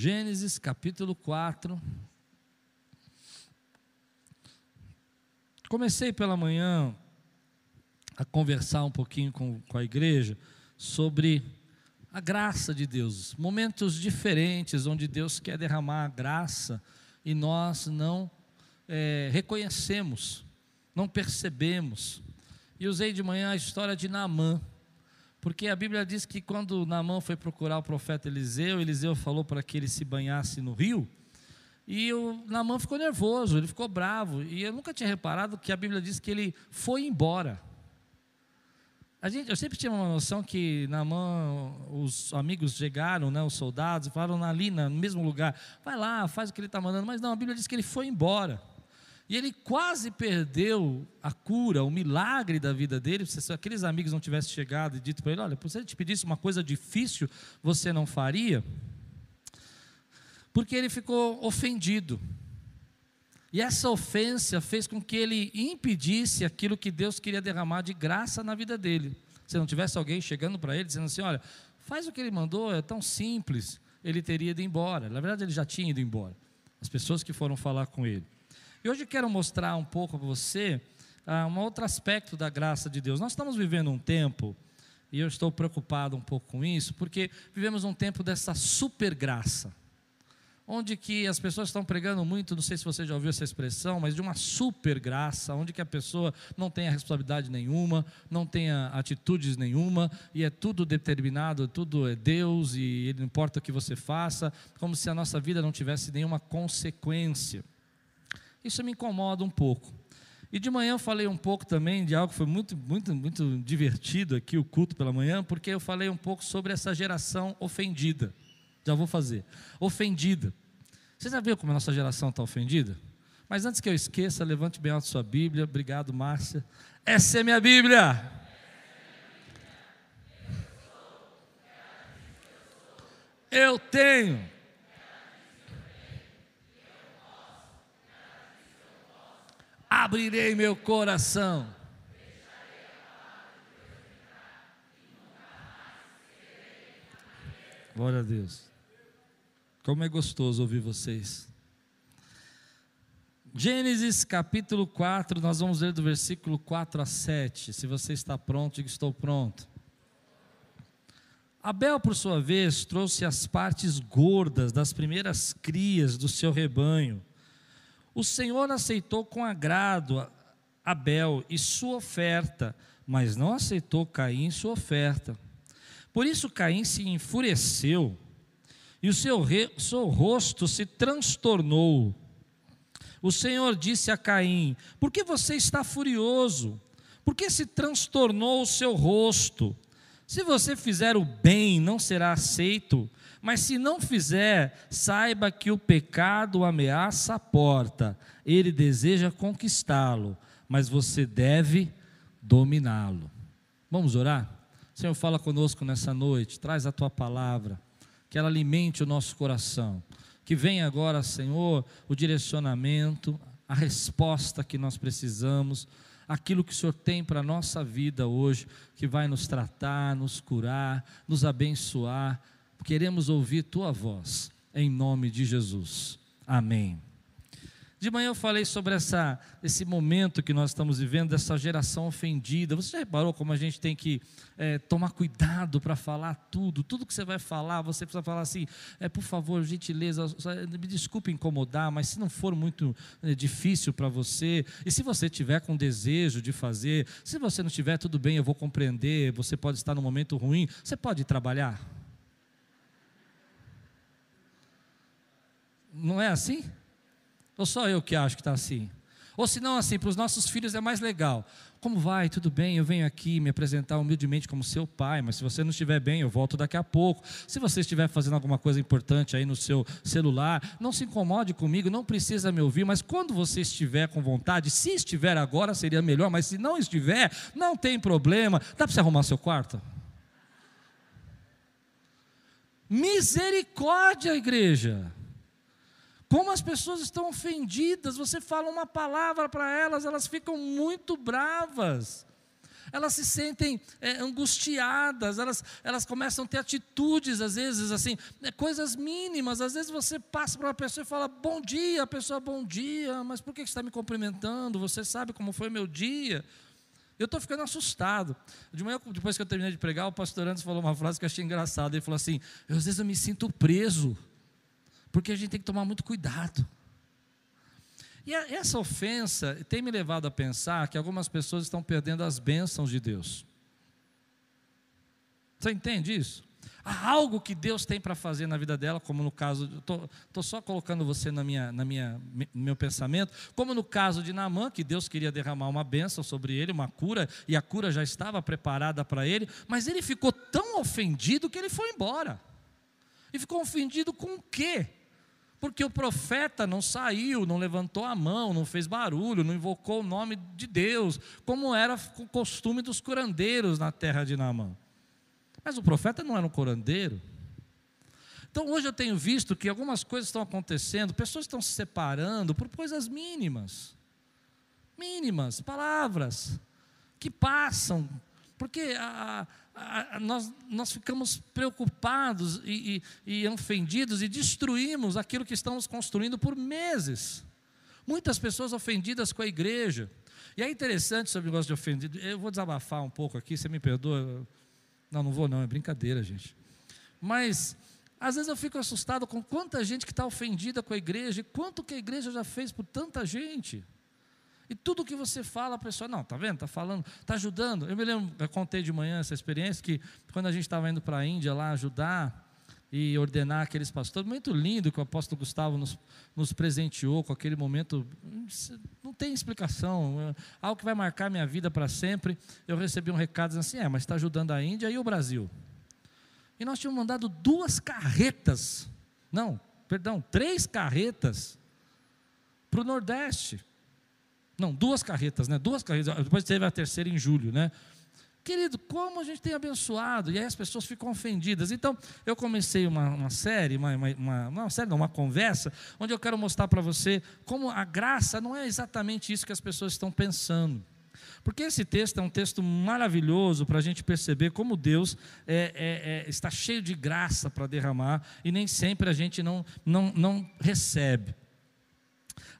Gênesis capítulo 4. Comecei pela manhã a conversar um pouquinho com, com a igreja sobre a graça de Deus, momentos diferentes onde Deus quer derramar a graça e nós não é, reconhecemos, não percebemos. E usei de manhã a história de Naamã, porque a Bíblia diz que quando Naamã foi procurar o profeta Eliseu, Eliseu falou para que ele se banhasse no rio, e o Naamã ficou nervoso, ele ficou bravo, e eu nunca tinha reparado que a Bíblia diz que ele foi embora. A gente, eu sempre tinha uma noção que Naamã, os amigos chegaram, né, os soldados, falaram ali no mesmo lugar, vai lá, faz o que ele está mandando, mas não, a Bíblia diz que ele foi embora. E ele quase perdeu a cura, o milagre da vida dele. Se aqueles amigos não tivessem chegado e dito para ele: Olha, se ele te pedisse uma coisa difícil, você não faria? Porque ele ficou ofendido. E essa ofensa fez com que ele impedisse aquilo que Deus queria derramar de graça na vida dele. Se não tivesse alguém chegando para ele dizendo assim: olha, faz o que ele mandou, é tão simples, ele teria ido embora. Na verdade, ele já tinha ido embora. As pessoas que foram falar com ele. E hoje quero mostrar um pouco para você uh, um outro aspecto da graça de Deus. Nós estamos vivendo um tempo, e eu estou preocupado um pouco com isso, porque vivemos um tempo dessa super graça onde que as pessoas estão pregando muito, não sei se você já ouviu essa expressão, mas de uma super graça, onde que a pessoa não tem responsabilidade nenhuma, não tenha atitudes nenhuma, e é tudo determinado, tudo é Deus, e não importa o que você faça, como se a nossa vida não tivesse nenhuma consequência. Isso me incomoda um pouco. E de manhã eu falei um pouco também de algo que foi muito, muito, muito divertido aqui, o culto pela manhã, porque eu falei um pouco sobre essa geração ofendida. Já vou fazer. Ofendida. Você já viu como a nossa geração está ofendida? Mas antes que eu esqueça, levante bem alto sua Bíblia. Obrigado, Márcia. Essa é minha Bíblia. Eu tenho. Abrirei meu coração. Glória a Deus. Como é gostoso ouvir vocês. Gênesis capítulo 4, nós vamos ler do versículo 4 a 7. Se você está pronto, estou pronto. Abel, por sua vez, trouxe as partes gordas das primeiras crias do seu rebanho. O Senhor aceitou com agrado Abel e sua oferta, mas não aceitou Caim sua oferta. Por isso Caim se enfureceu e o seu, re, seu rosto se transtornou. O Senhor disse a Caim: Por que você está furioso? Por que se transtornou o seu rosto? Se você fizer o bem, não será aceito, mas se não fizer, saiba que o pecado ameaça a porta, ele deseja conquistá-lo, mas você deve dominá-lo. Vamos orar? Senhor, fala conosco nessa noite, traz a tua palavra que ela alimente o nosso coração. Que venha agora, Senhor, o direcionamento, a resposta que nós precisamos, aquilo que o Senhor tem para a nossa vida hoje, que vai nos tratar, nos curar, nos abençoar. Queremos ouvir tua voz, em nome de Jesus. Amém. De manhã eu falei sobre essa, esse momento que nós estamos vivendo, dessa geração ofendida. Você já reparou como a gente tem que é, tomar cuidado para falar tudo? Tudo que você vai falar, você precisa falar assim: é, por favor, gentileza, me desculpe incomodar, mas se não for muito é, difícil para você, e se você tiver com desejo de fazer, se você não tiver, tudo bem, eu vou compreender, você pode estar num momento ruim, você pode trabalhar. Não é assim? Ou só eu que acho que está assim? Ou se não, assim, para os nossos filhos é mais legal. Como vai? Tudo bem? Eu venho aqui me apresentar humildemente como seu pai, mas se você não estiver bem, eu volto daqui a pouco. Se você estiver fazendo alguma coisa importante aí no seu celular, não se incomode comigo, não precisa me ouvir, mas quando você estiver com vontade, se estiver agora seria melhor, mas se não estiver, não tem problema. Dá para você arrumar seu quarto? Misericórdia, igreja. Como as pessoas estão ofendidas, você fala uma palavra para elas, elas ficam muito bravas. elas se sentem é, angustiadas, elas, elas começam a ter atitudes, às vezes, assim, é, coisas mínimas. Às vezes você passa para uma pessoa e fala, bom dia, a pessoa, bom dia, mas por que você está me cumprimentando? Você sabe como foi meu dia? Eu estou ficando assustado. De manhã, depois que eu terminei de pregar, o pastor Anderson falou uma frase que eu achei engraçada. Ele falou assim: às vezes eu me sinto preso, porque a gente tem que tomar muito cuidado. E essa ofensa tem me levado a pensar que algumas pessoas estão perdendo as bênçãos de Deus. Você entende isso? Há algo que Deus tem para fazer na vida dela, como no caso, estou só colocando você na minha, na minha, no meu pensamento, como no caso de Naamã, que Deus queria derramar uma bênção sobre ele, uma cura, e a cura já estava preparada para ele, mas ele ficou tão ofendido que ele foi embora. E ficou ofendido com o quê? Porque o profeta não saiu, não levantou a mão, não fez barulho, não invocou o nome de Deus, como era o costume dos curandeiros na terra de Naamã. Mas o profeta não era um curandeiro. Então hoje eu tenho visto que algumas coisas estão acontecendo, pessoas estão se separando por coisas mínimas. Mínimas, palavras que passam, porque a, nós, nós ficamos preocupados e, e, e ofendidos e destruímos aquilo que estamos construindo por meses. Muitas pessoas ofendidas com a igreja. E é interessante sobre o negócio de ofendido. Eu vou desabafar um pouco aqui, você me perdoa. Não, não vou, não, é brincadeira, gente. Mas, às vezes eu fico assustado com quanta gente que está ofendida com a igreja e quanto que a igreja já fez por tanta gente. E tudo que você fala, a pessoa, não, tá vendo? Tá falando, tá ajudando. Eu me lembro, eu contei de manhã essa experiência que quando a gente estava indo para a Índia lá ajudar e ordenar aqueles pastores, muito lindo que o apóstolo Gustavo nos, nos presenteou com aquele momento, não tem explicação, é algo que vai marcar minha vida para sempre. Eu recebi um recado dizendo assim: é, mas está ajudando a Índia e o Brasil. E nós tínhamos mandado duas carretas, não, perdão, três carretas para o Nordeste. Não, duas carretas, né? Duas carretas. Depois teve a terceira em julho, né? Querido, como a gente tem abençoado, e aí as pessoas ficam ofendidas. Então, eu comecei uma, uma série, uma, uma, uma, uma série, não, uma conversa, onde eu quero mostrar para você como a graça não é exatamente isso que as pessoas estão pensando. Porque esse texto é um texto maravilhoso para a gente perceber como Deus é, é, é, está cheio de graça para derramar e nem sempre a gente não, não, não recebe.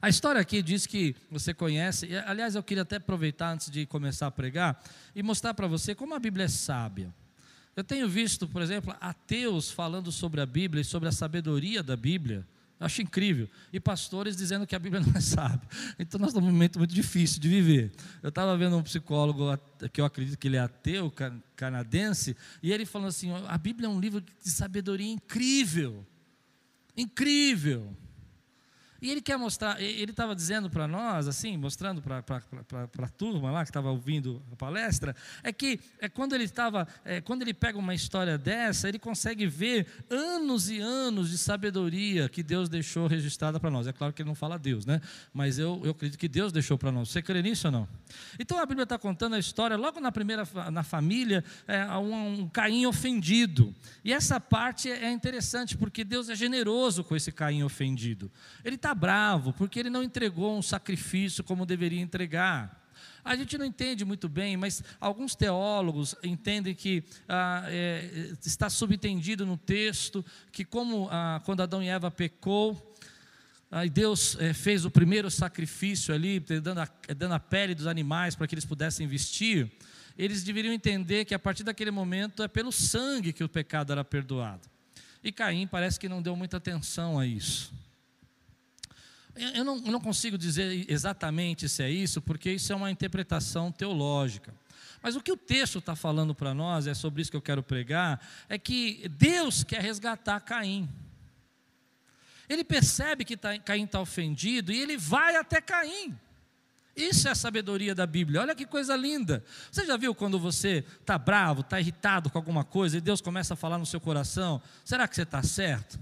A história aqui diz que você conhece, e, aliás, eu queria até aproveitar antes de começar a pregar e mostrar para você como a Bíblia é sábia. Eu tenho visto, por exemplo, ateus falando sobre a Bíblia e sobre a sabedoria da Bíblia. Eu acho incrível. E pastores dizendo que a Bíblia não é sábia. Então nós estamos num momento muito difícil de viver. Eu estava vendo um psicólogo que eu acredito que ele é ateu, canadense, e ele falando assim: a Bíblia é um livro de sabedoria incrível. Incrível. E ele quer mostrar, ele estava dizendo para nós, assim, mostrando para a turma lá que estava ouvindo a palestra, é que é quando ele estava, é, quando ele pega uma história dessa, ele consegue ver anos e anos de sabedoria que Deus deixou registrada para nós. É claro que ele não fala Deus, né? Mas eu, eu acredito que Deus deixou para nós. Você crê nisso ou não? Então a Bíblia está contando a história, logo na primeira, na família, é, um, um Caim ofendido. E essa parte é interessante, porque Deus é generoso com esse Caim ofendido. Ele está está bravo porque ele não entregou um sacrifício como deveria entregar. A gente não entende muito bem, mas alguns teólogos entendem que ah, é, está subentendido no texto que, como ah, quando Adão e Eva pecou, Aí Deus é, fez o primeiro sacrifício ali, dando a, dando a pele dos animais para que eles pudessem vestir. Eles deveriam entender que a partir daquele momento é pelo sangue que o pecado era perdoado. E Caim parece que não deu muita atenção a isso. Eu não, eu não consigo dizer exatamente se é isso, porque isso é uma interpretação teológica. Mas o que o texto está falando para nós, é sobre isso que eu quero pregar, é que Deus quer resgatar Caim. Ele percebe que tá, Caim está ofendido e ele vai até Caim. Isso é a sabedoria da Bíblia. Olha que coisa linda. Você já viu quando você está bravo, está irritado com alguma coisa e Deus começa a falar no seu coração: será que você está certo?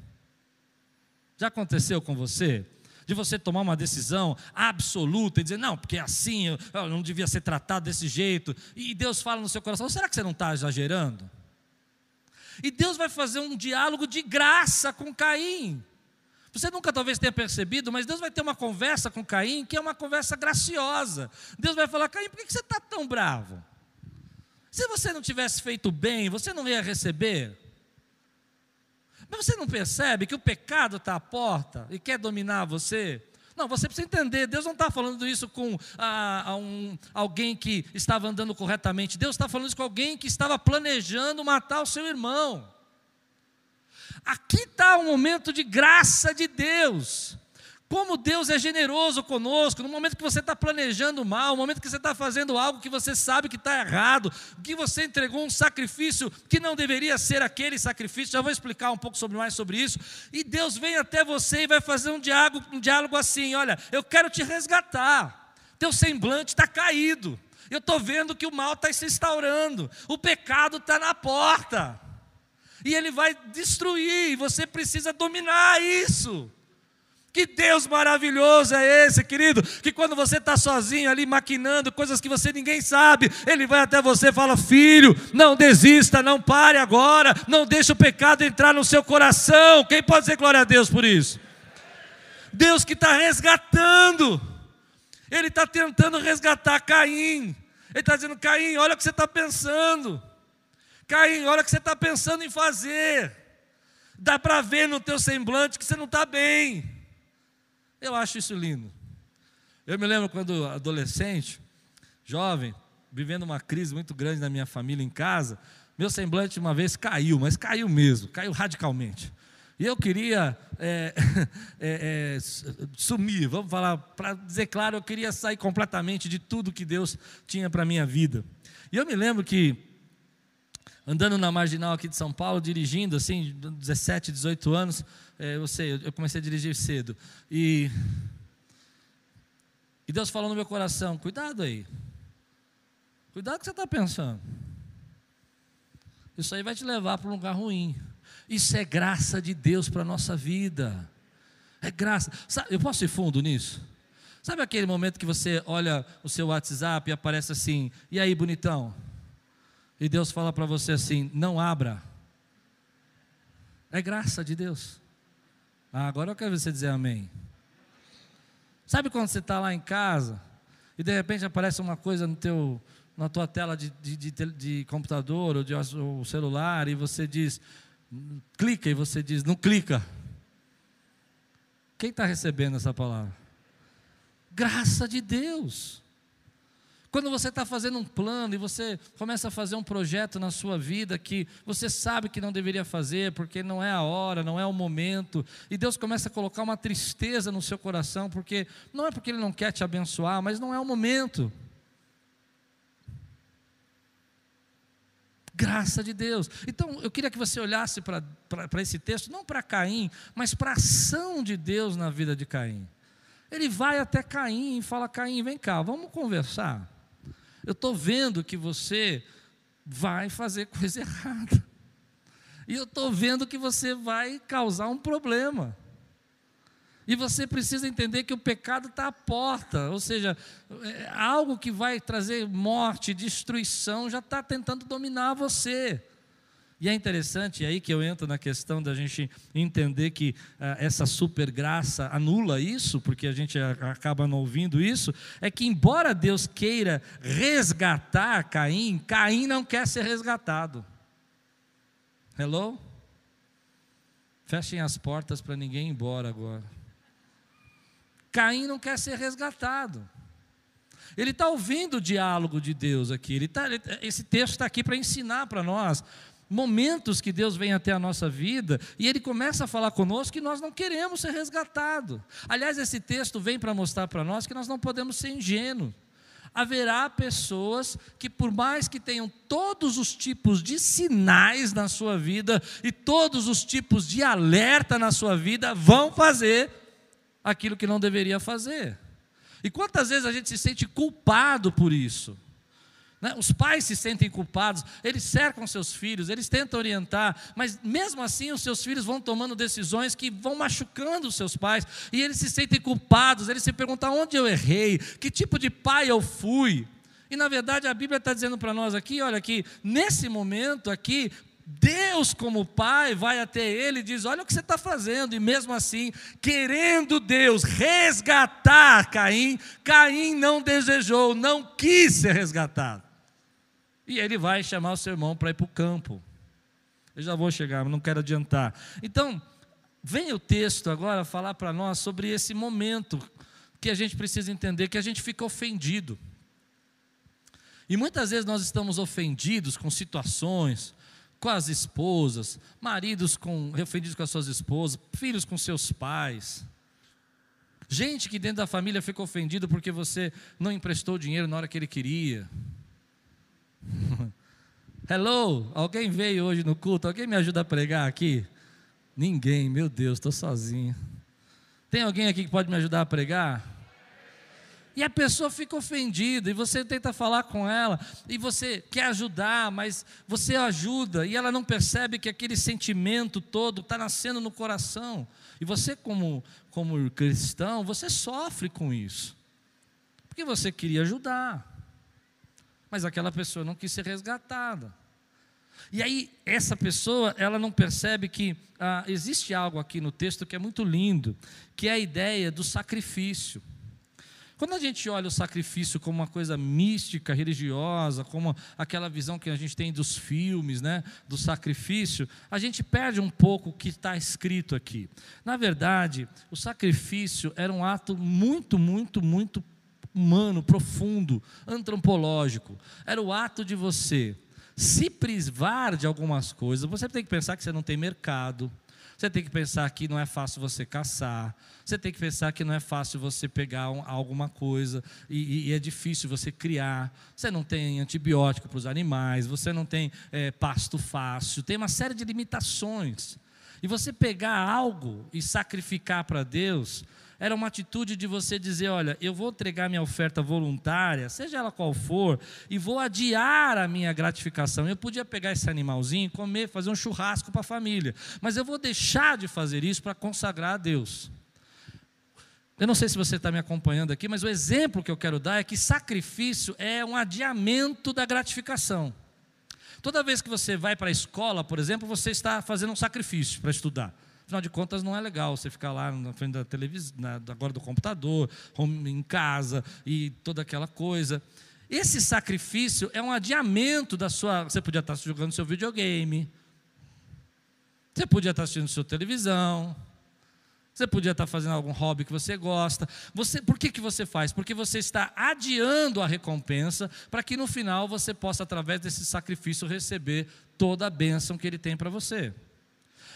Já aconteceu com você? De você tomar uma decisão absoluta e dizer, não, porque é assim, eu, eu não devia ser tratado desse jeito. E Deus fala no seu coração, será que você não está exagerando? E Deus vai fazer um diálogo de graça com Caim. Você nunca talvez tenha percebido, mas Deus vai ter uma conversa com Caim que é uma conversa graciosa. Deus vai falar: Caim, por que você está tão bravo? Se você não tivesse feito bem, você não ia receber? Mas você não percebe que o pecado está à porta e quer dominar você? Não, você precisa entender, Deus não está falando isso com ah, um, alguém que estava andando corretamente, Deus está falando isso com alguém que estava planejando matar o seu irmão. Aqui está um momento de graça de Deus. Como Deus é generoso conosco, no momento que você está planejando mal, no momento que você está fazendo algo que você sabe que está errado, que você entregou um sacrifício que não deveria ser aquele sacrifício, já vou explicar um pouco sobre, mais sobre isso, e Deus vem até você e vai fazer um diálogo, um diálogo assim: olha, eu quero te resgatar, teu semblante está caído, eu estou vendo que o mal está se instaurando, o pecado está na porta, e ele vai destruir, e você precisa dominar isso. Que Deus maravilhoso é esse, querido, que quando você está sozinho ali maquinando coisas que você ninguém sabe, Ele vai até você e fala: Filho, não desista, não pare agora, não deixe o pecado entrar no seu coração. Quem pode dizer glória a Deus por isso? Deus que está resgatando, Ele está tentando resgatar Caim. Ele está dizendo: Caim, olha o que você está pensando. Caim, olha o que você está pensando em fazer. Dá para ver no teu semblante que você não está bem. Eu acho isso lindo. Eu me lembro quando adolescente, jovem, vivendo uma crise muito grande na minha família em casa, meu semblante uma vez caiu, mas caiu mesmo, caiu radicalmente. E eu queria é, é, é, sumir, vamos falar, para dizer claro, eu queria sair completamente de tudo que Deus tinha para a minha vida. E eu me lembro que, andando na marginal aqui de São Paulo, dirigindo, assim, 17, 18 anos, é, eu sei, eu comecei a dirigir cedo. E, e Deus falou no meu coração: cuidado aí. Cuidado com o que você está pensando. Isso aí vai te levar para um lugar ruim. Isso é graça de Deus para a nossa vida. É graça. Eu posso ir fundo nisso? Sabe aquele momento que você olha o seu WhatsApp e aparece assim: e aí, bonitão? E Deus fala para você assim: não abra. É graça de Deus. Ah, agora eu quero você dizer amém. Sabe quando você está lá em casa e de repente aparece uma coisa no teu, na tua tela de, de, de, de computador ou de ou celular e você diz, clica e você diz, não clica. Quem está recebendo essa palavra? Graça de Deus. Quando você está fazendo um plano e você começa a fazer um projeto na sua vida que você sabe que não deveria fazer porque não é a hora, não é o momento, e Deus começa a colocar uma tristeza no seu coração, porque não é porque Ele não quer te abençoar, mas não é o momento. Graça de Deus. Então, eu queria que você olhasse para esse texto, não para Caim, mas para a ação de Deus na vida de Caim. Ele vai até Caim e fala: Caim, vem cá, vamos conversar. Eu estou vendo que você vai fazer coisa errada. E eu estou vendo que você vai causar um problema. E você precisa entender que o pecado está à porta, ou seja, é algo que vai trazer morte, destruição, já está tentando dominar você. E é interessante, aí que eu entro na questão da gente entender que uh, essa super graça anula isso, porque a gente acaba não ouvindo isso, é que embora Deus queira resgatar Caim, Caim não quer ser resgatado. Hello? Fechem as portas para ninguém ir embora agora. Caim não quer ser resgatado. Ele está ouvindo o diálogo de Deus aqui. Ele tá, esse texto está aqui para ensinar para nós momentos que Deus vem até a nossa vida e Ele começa a falar conosco que nós não queremos ser resgatados. Aliás, esse texto vem para mostrar para nós que nós não podemos ser ingênuos. Haverá pessoas que, por mais que tenham todos os tipos de sinais na sua vida e todos os tipos de alerta na sua vida, vão fazer aquilo que não deveria fazer. E quantas vezes a gente se sente culpado por isso? Né? Os pais se sentem culpados, eles cercam seus filhos, eles tentam orientar, mas mesmo assim os seus filhos vão tomando decisões que vão machucando os seus pais, e eles se sentem culpados, eles se perguntam onde eu errei, que tipo de pai eu fui. E na verdade a Bíblia está dizendo para nós aqui, olha aqui, nesse momento aqui, Deus, como Pai, vai até ele e diz: Olha o que você está fazendo, e mesmo assim, querendo Deus resgatar Caim, Caim não desejou, não quis ser resgatado. E ele vai chamar o seu irmão para ir para o campo. Eu já vou chegar, mas não quero adiantar. Então, vem o texto agora falar para nós sobre esse momento que a gente precisa entender que a gente fica ofendido. E muitas vezes nós estamos ofendidos com situações, com as esposas, maridos com, ofendidos com as suas esposas, filhos com seus pais. Gente que dentro da família fica ofendido porque você não emprestou dinheiro na hora que ele queria. Hello, alguém veio hoje no culto? Alguém me ajuda a pregar aqui? Ninguém, meu Deus, estou sozinho. Tem alguém aqui que pode me ajudar a pregar? E a pessoa fica ofendida, e você tenta falar com ela, e você quer ajudar, mas você ajuda, e ela não percebe que aquele sentimento todo está nascendo no coração. E você, como, como cristão, você sofre com isso, porque você queria ajudar mas aquela pessoa não quis ser resgatada. E aí, essa pessoa, ela não percebe que ah, existe algo aqui no texto que é muito lindo, que é a ideia do sacrifício. Quando a gente olha o sacrifício como uma coisa mística, religiosa, como aquela visão que a gente tem dos filmes, né, do sacrifício, a gente perde um pouco o que está escrito aqui. Na verdade, o sacrifício era um ato muito, muito, muito humano, profundo, antropológico. Era o ato de você se privar de algumas coisas. Você tem que pensar que você não tem mercado. Você tem que pensar que não é fácil você caçar. Você tem que pensar que não é fácil você pegar um, alguma coisa e, e, é difícil você criar. Você não tem antibiótico para os animais. Você não tem é, pasto fácil. Tem uma série de limitações. E você pegar algo e sacrificar para Deus era uma atitude de você dizer: olha, eu vou entregar minha oferta voluntária, seja ela qual for, e vou adiar a minha gratificação. Eu podia pegar esse animalzinho, comer, fazer um churrasco para a família, mas eu vou deixar de fazer isso para consagrar a Deus. Eu não sei se você está me acompanhando aqui, mas o exemplo que eu quero dar é que sacrifício é um adiamento da gratificação. Toda vez que você vai para a escola, por exemplo, você está fazendo um sacrifício para estudar. Afinal de contas, não é legal você ficar lá na frente da televisão, agora do computador, em casa e toda aquela coisa. Esse sacrifício é um adiamento da sua. Você podia estar jogando seu videogame, você podia estar assistindo sua televisão, você podia estar fazendo algum hobby que você gosta. Você, por que, que você faz? Porque você está adiando a recompensa para que no final você possa, através desse sacrifício, receber toda a bênção que ele tem para você.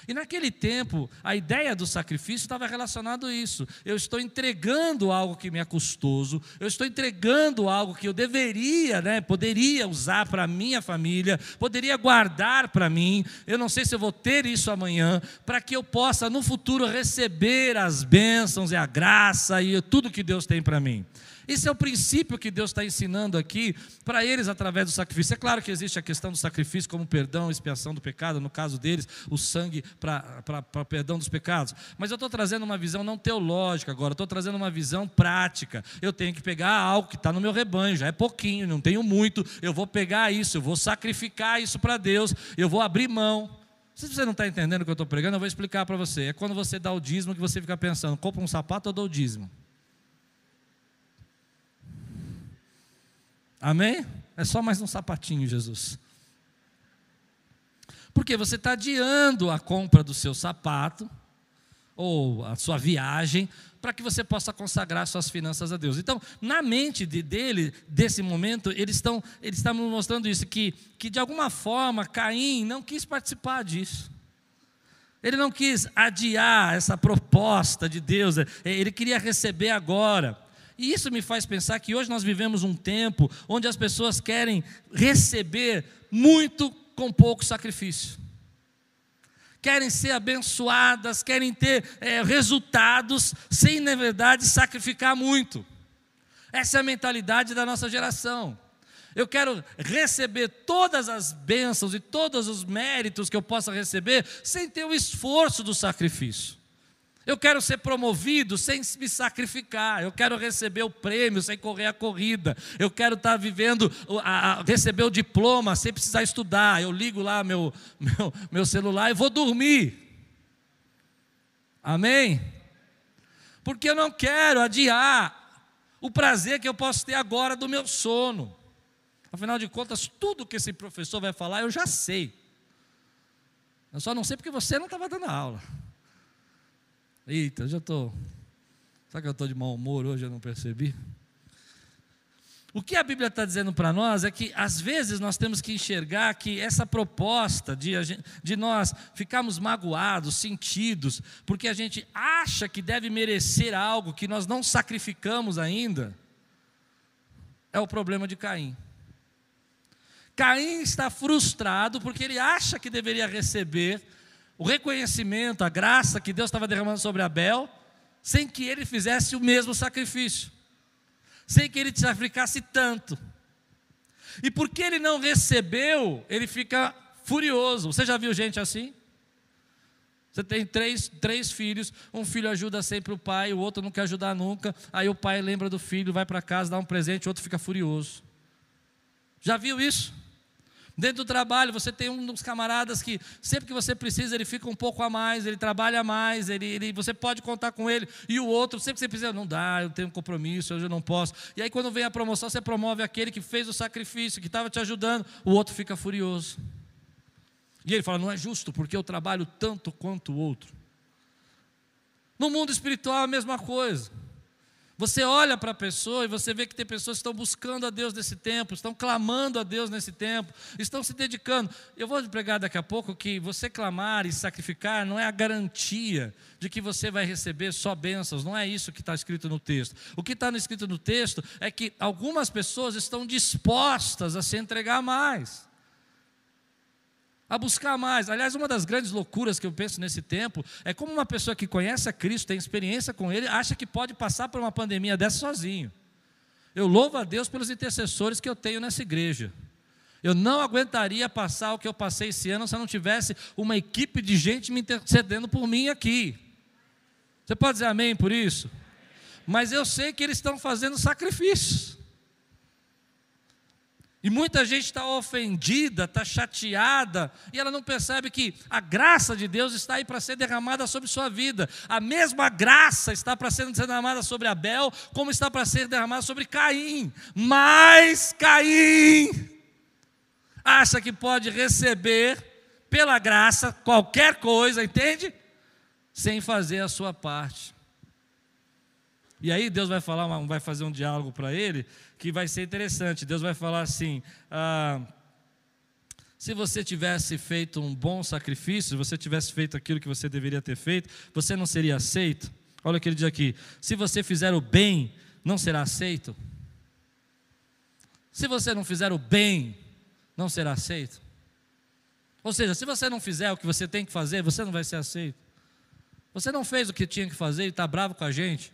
E naquele tempo, a ideia do sacrifício estava relacionado a isso. Eu estou entregando algo que me é custoso, eu estou entregando algo que eu deveria, né, poderia usar para a minha família, poderia guardar para mim. Eu não sei se eu vou ter isso amanhã, para que eu possa no futuro receber as bênçãos e a graça e tudo que Deus tem para mim. Esse é o princípio que Deus está ensinando aqui para eles através do sacrifício. É claro que existe a questão do sacrifício como perdão, expiação do pecado, no caso deles, o sangue para perdão dos pecados. Mas eu estou trazendo uma visão não teológica agora, estou trazendo uma visão prática. Eu tenho que pegar algo que está no meu rebanho, já é pouquinho, não tenho muito, eu vou pegar isso, eu vou sacrificar isso para Deus, eu vou abrir mão. Se você não está entendendo o que eu estou pregando, eu vou explicar para você. É quando você dá o dízimo que você fica pensando, compra um sapato ou dou o dízimo? Amém? É só mais um sapatinho, Jesus. Porque você está adiando a compra do seu sapato ou a sua viagem para que você possa consagrar suas finanças a Deus. Então, na mente de, dele, desse momento, eles estão eles estão mostrando isso que que de alguma forma Caim não quis participar disso. Ele não quis adiar essa proposta de Deus, ele queria receber agora. E isso me faz pensar que hoje nós vivemos um tempo onde as pessoas querem receber muito com pouco sacrifício. Querem ser abençoadas, querem ter é, resultados, sem, na verdade, sacrificar muito. Essa é a mentalidade da nossa geração. Eu quero receber todas as bênçãos e todos os méritos que eu possa receber, sem ter o esforço do sacrifício. Eu quero ser promovido sem me sacrificar. Eu quero receber o prêmio sem correr a corrida. Eu quero estar vivendo, a, a, receber o diploma sem precisar estudar. Eu ligo lá meu, meu, meu celular e vou dormir. Amém? Porque eu não quero adiar o prazer que eu posso ter agora do meu sono. Afinal de contas, tudo que esse professor vai falar eu já sei. Eu só não sei porque você não estava dando aula. Eita, já estou. Será que eu estou de mau humor hoje? Eu não percebi. O que a Bíblia está dizendo para nós é que, às vezes, nós temos que enxergar que essa proposta de, de nós ficarmos magoados, sentidos, porque a gente acha que deve merecer algo que nós não sacrificamos ainda, é o problema de Caim. Caim está frustrado porque ele acha que deveria receber o reconhecimento, a graça que Deus estava derramando sobre Abel, sem que ele fizesse o mesmo sacrifício, sem que ele sacrificasse tanto. E porque ele não recebeu, ele fica furioso. Você já viu gente assim? Você tem três, três filhos, um filho ajuda sempre o pai, o outro não quer ajudar nunca. Aí o pai lembra do filho, vai para casa, dá um presente, o outro fica furioso. Já viu isso? Dentro do trabalho, você tem um dos camaradas que sempre que você precisa, ele fica um pouco a mais, ele trabalha mais, ele, ele, você pode contar com ele. E o outro, sempre que você precisa, não dá, eu tenho um compromisso, hoje eu não posso. E aí, quando vem a promoção, você promove aquele que fez o sacrifício, que estava te ajudando, o outro fica furioso. E ele fala: não é justo, porque eu trabalho tanto quanto o outro. No mundo espiritual, é a mesma coisa. Você olha para a pessoa e você vê que tem pessoas que estão buscando a Deus nesse tempo, estão clamando a Deus nesse tempo, estão se dedicando. Eu vou pregar daqui a pouco que você clamar e sacrificar não é a garantia de que você vai receber só bênçãos, não é isso que está escrito no texto. O que está escrito no texto é que algumas pessoas estão dispostas a se entregar mais a buscar mais. Aliás, uma das grandes loucuras que eu penso nesse tempo é como uma pessoa que conhece a Cristo, tem experiência com Ele, acha que pode passar por uma pandemia dessa sozinho. Eu louvo a Deus pelos intercessores que eu tenho nessa igreja. Eu não aguentaria passar o que eu passei esse ano se eu não tivesse uma equipe de gente me intercedendo por mim aqui. Você pode dizer amém por isso? Mas eu sei que eles estão fazendo sacrifícios. E muita gente está ofendida, está chateada, e ela não percebe que a graça de Deus está aí para ser derramada sobre sua vida. A mesma graça está para ser derramada sobre Abel, como está para ser derramada sobre Caim. Mas Caim acha que pode receber pela graça qualquer coisa, entende? Sem fazer a sua parte. E aí Deus vai falar, vai fazer um diálogo para ele que vai ser interessante. Deus vai falar assim: ah, se você tivesse feito um bom sacrifício, se você tivesse feito aquilo que você deveria ter feito, você não seria aceito. Olha o que ele diz aqui: se você fizer o bem, não será aceito. Se você não fizer o bem, não será aceito. Ou seja, se você não fizer o que você tem que fazer, você não vai ser aceito. Você não fez o que tinha que fazer e está bravo com a gente.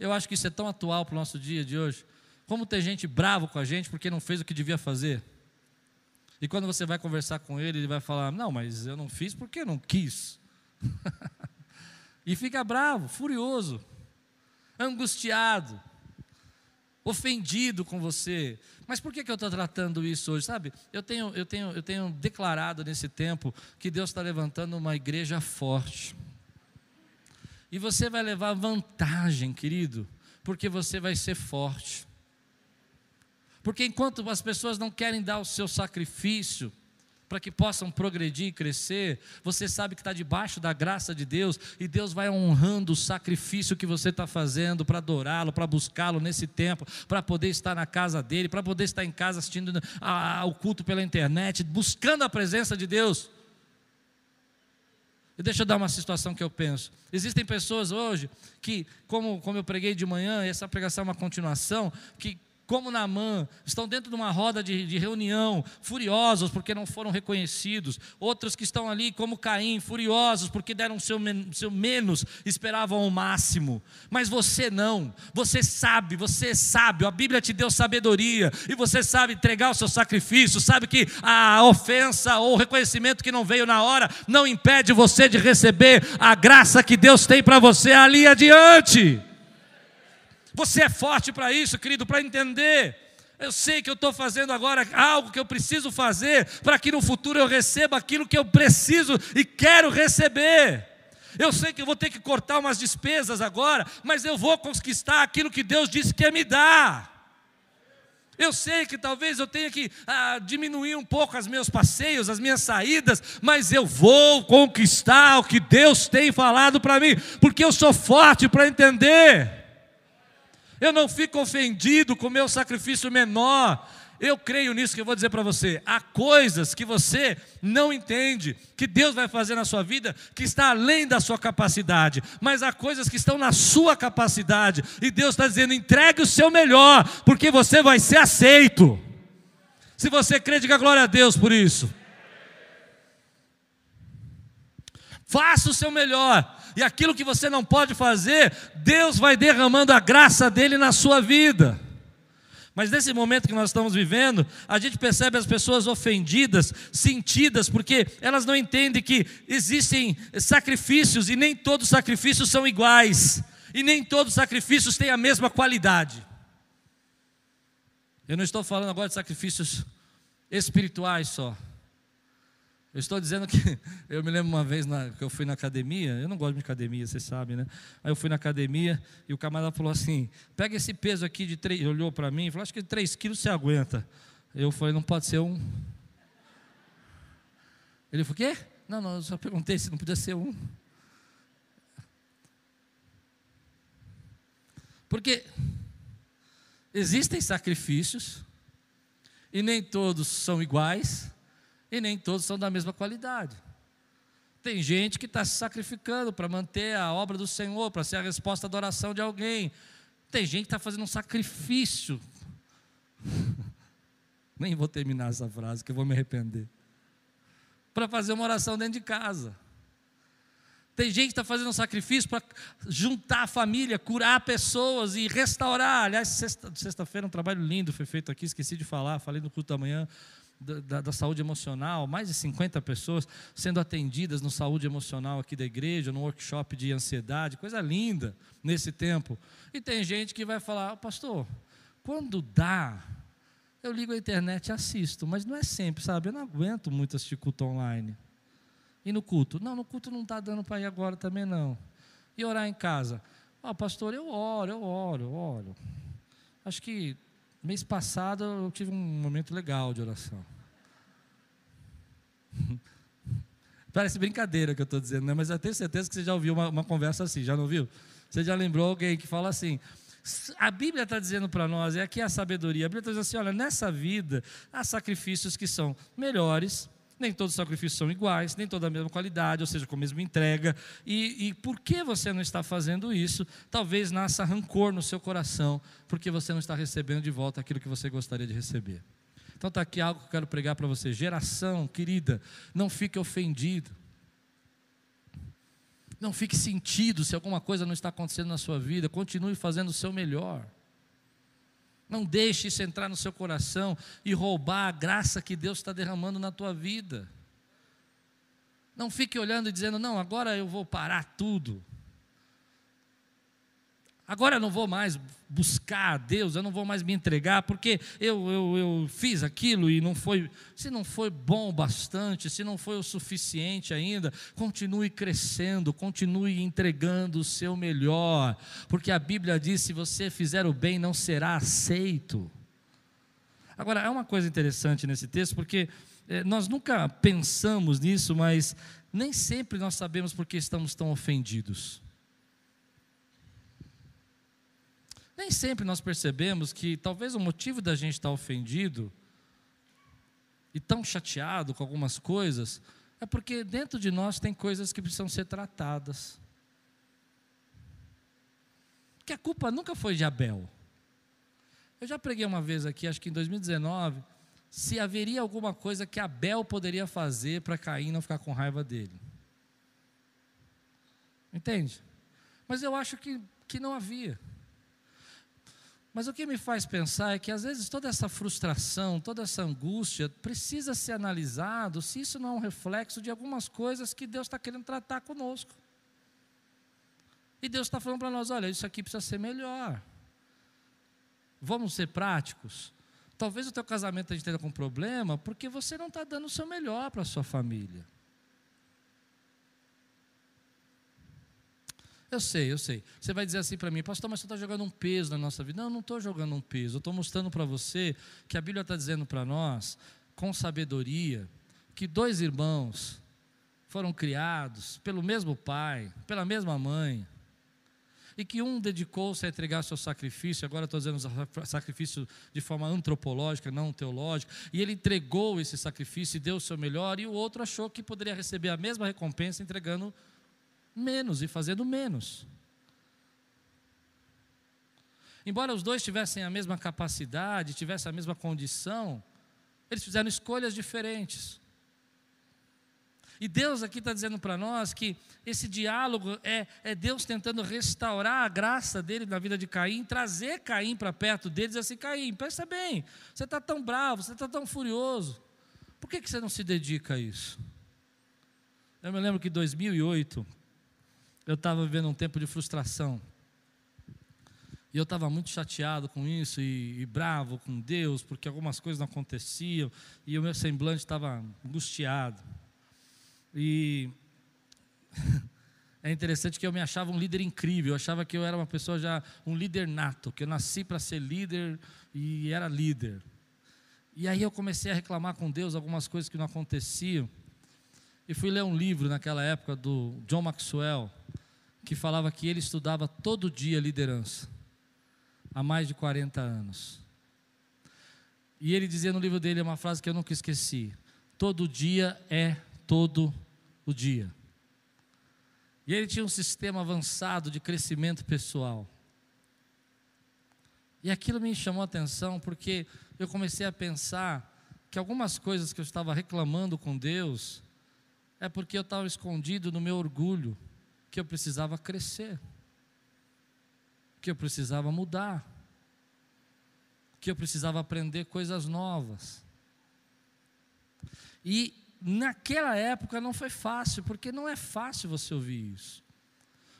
Eu acho que isso é tão atual para o nosso dia de hoje. Como tem gente bravo com a gente porque não fez o que devia fazer. E quando você vai conversar com ele, ele vai falar: Não, mas eu não fiz porque não quis. e fica bravo, furioso, angustiado, ofendido com você. Mas por que, que eu estou tratando isso hoje? Sabe, eu tenho, eu, tenho, eu tenho declarado nesse tempo que Deus está levantando uma igreja forte e você vai levar vantagem, querido, porque você vai ser forte. Porque enquanto as pessoas não querem dar o seu sacrifício, para que possam progredir e crescer, você sabe que está debaixo da graça de Deus e Deus vai honrando o sacrifício que você está fazendo para adorá-lo, para buscá-lo nesse tempo, para poder estar na casa dele, para poder estar em casa assistindo ao culto pela internet, buscando a presença de Deus. E deixa eu dar uma situação que eu penso. Existem pessoas hoje que, como, como eu preguei de manhã, essa pregação é uma continuação, que como Naamã, estão dentro de uma roda de, de, reunião, furiosos porque não foram reconhecidos. Outros que estão ali, como Caim, furiosos porque deram o seu, seu menos, esperavam o máximo. Mas você não, você sabe, você é sábio, a Bíblia te deu sabedoria, e você sabe entregar o seu sacrifício, sabe que a ofensa ou o reconhecimento que não veio na hora não impede você de receber a graça que Deus tem para você ali adiante. Você é forte para isso, querido, para entender. Eu sei que eu estou fazendo agora algo que eu preciso fazer para que no futuro eu receba aquilo que eu preciso e quero receber. Eu sei que eu vou ter que cortar umas despesas agora, mas eu vou conquistar aquilo que Deus disse que ia me dar. Eu sei que talvez eu tenha que ah, diminuir um pouco os meus passeios, as minhas saídas, mas eu vou conquistar o que Deus tem falado para mim, porque eu sou forte para entender. Eu não fico ofendido com o meu sacrifício menor. Eu creio nisso que eu vou dizer para você. Há coisas que você não entende, que Deus vai fazer na sua vida, que está além da sua capacidade, mas há coisas que estão na sua capacidade, e Deus está dizendo: entregue o seu melhor, porque você vai ser aceito. Se você crê, diga glória a Deus por isso. Faça o seu melhor, e aquilo que você não pode fazer, Deus vai derramando a graça dele na sua vida. Mas nesse momento que nós estamos vivendo, a gente percebe as pessoas ofendidas, sentidas, porque elas não entendem que existem sacrifícios e nem todos os sacrifícios são iguais, e nem todos os sacrifícios têm a mesma qualidade. Eu não estou falando agora de sacrifícios espirituais só. Eu estou dizendo que eu me lembro uma vez na, que eu fui na academia, eu não gosto de academia, você sabe, né? Aí eu fui na academia e o camarada falou assim: pega esse peso aqui de três, olhou para mim e falou: acho que 3 quilos você aguenta. Eu falei: não pode ser um. Ele falou: quê? Não, não, eu só perguntei se não podia ser um. Porque existem sacrifícios e nem todos são iguais e nem todos são da mesma qualidade. Tem gente que está se sacrificando para manter a obra do Senhor, para ser a resposta da oração de alguém. Tem gente que está fazendo um sacrifício. Nem vou terminar essa frase, que eu vou me arrepender. Para fazer uma oração dentro de casa. Tem gente que está fazendo um sacrifício para juntar a família, curar pessoas e restaurar. Aliás, sexta-feira sexta um trabalho lindo foi feito aqui, esqueci de falar, falei no culto da manhã da, da, saúde emocional, mais de 50 pessoas sendo atendidas no saúde emocional aqui da igreja, no workshop de ansiedade, coisa linda nesse tempo. E tem gente que vai falar, pastor, quando dá, eu ligo a internet e assisto, mas não é sempre, sabe? Eu não aguento muito assistir culto online. E no culto? Não, no culto não está dando para ir agora também não. E orar em casa? Ah, pastor, eu oro, eu oro, eu oro. Acho que Mês passado eu tive um momento legal de oração. Parece brincadeira que eu estou dizendo, né? mas eu tenho certeza que você já ouviu uma, uma, conversa assim, já não viu? Você já lembrou alguém que fala assim: a Bíblia está dizendo para nós, é aqui a sabedoria, a Bíblia está dizendo assim: olha, nessa vida há sacrifícios que são melhores nem todos os sacrifícios são iguais, nem toda a mesma qualidade, ou seja, com a mesma entrega. E, e por que você não está fazendo isso? Talvez nasça rancor no seu coração, porque você não está recebendo de volta aquilo que você gostaria de receber. Então está aqui algo que eu quero pregar para você. Geração querida, não fique ofendido. Não fique sentido se alguma coisa não está acontecendo na sua vida. Continue fazendo o seu melhor. Não deixe isso entrar no seu coração e roubar a graça que Deus está derramando na tua vida. Não fique olhando e dizendo, não, agora eu vou parar tudo. Agora eu não vou mais buscar a Deus, eu não vou mais me entregar, porque eu, eu, eu fiz aquilo e não foi. Se não foi bom o bastante, se não foi o suficiente ainda, continue crescendo, continue entregando o seu melhor, porque a Bíblia diz: se você fizer o bem, não será aceito. Agora, é uma coisa interessante nesse texto, porque é, nós nunca pensamos nisso, mas nem sempre nós sabemos por que estamos tão ofendidos. Nem sempre nós percebemos que talvez o motivo da gente estar ofendido e tão chateado com algumas coisas é porque dentro de nós tem coisas que precisam ser tratadas. Que a culpa nunca foi de Abel. Eu já preguei uma vez aqui, acho que em 2019, se haveria alguma coisa que Abel poderia fazer para Caim não ficar com raiva dele. Entende? Mas eu acho que, que não havia. Mas o que me faz pensar é que às vezes toda essa frustração, toda essa angústia precisa ser analisado se isso não é um reflexo de algumas coisas que Deus está querendo tratar conosco. E Deus está falando para nós: olha, isso aqui precisa ser melhor. Vamos ser práticos. Talvez o teu casamento esteja com problema porque você não está dando o seu melhor para a sua família. Eu sei, eu sei. Você vai dizer assim para mim, pastor, mas você está jogando um peso na nossa vida. Não, eu não estou jogando um peso. Eu estou mostrando para você que a Bíblia está dizendo para nós, com sabedoria, que dois irmãos foram criados pelo mesmo pai, pela mesma mãe, e que um dedicou-se a entregar seu sacrifício, agora estou dizendo sacrifício de forma antropológica, não teológica, e ele entregou esse sacrifício e deu o seu melhor, e o outro achou que poderia receber a mesma recompensa entregando menos e fazendo menos. Embora os dois tivessem a mesma capacidade, tivessem a mesma condição, eles fizeram escolhas diferentes. E Deus aqui está dizendo para nós que esse diálogo é, é, Deus tentando restaurar a graça dele na vida de Caim, trazer Caim para perto dele e assim: Caim, pensa bem, você está tão bravo, você está tão furioso, por que, que você não se dedica a isso? Eu me lembro que em 2008, eu estava vivendo um tempo de frustração. E eu estava muito chateado com isso e, e, bravo com Deus, porque algumas coisas não aconteciam e o meu semblante estava angustiado. E é interessante que eu me achava um líder incrível, eu achava que eu era uma pessoa já, um líder nato, que eu nasci para ser líder e era líder. E aí eu comecei a reclamar com Deus algumas coisas que não aconteciam. E fui ler um livro naquela época do John Maxwell, que falava que ele estudava todo dia liderança, há mais de 40 anos. E ele dizia no livro dele uma frase que eu nunca esqueci: todo dia é todo o dia. E ele tinha um sistema avançado de crescimento pessoal. E aquilo me chamou a atenção porque eu comecei a pensar que algumas coisas que eu estava reclamando com Deus é porque eu estava escondido no meu orgulho que eu precisava crescer, que eu precisava mudar, que eu precisava aprender coisas novas. E naquela época não foi fácil, porque não é fácil você ouvir isso.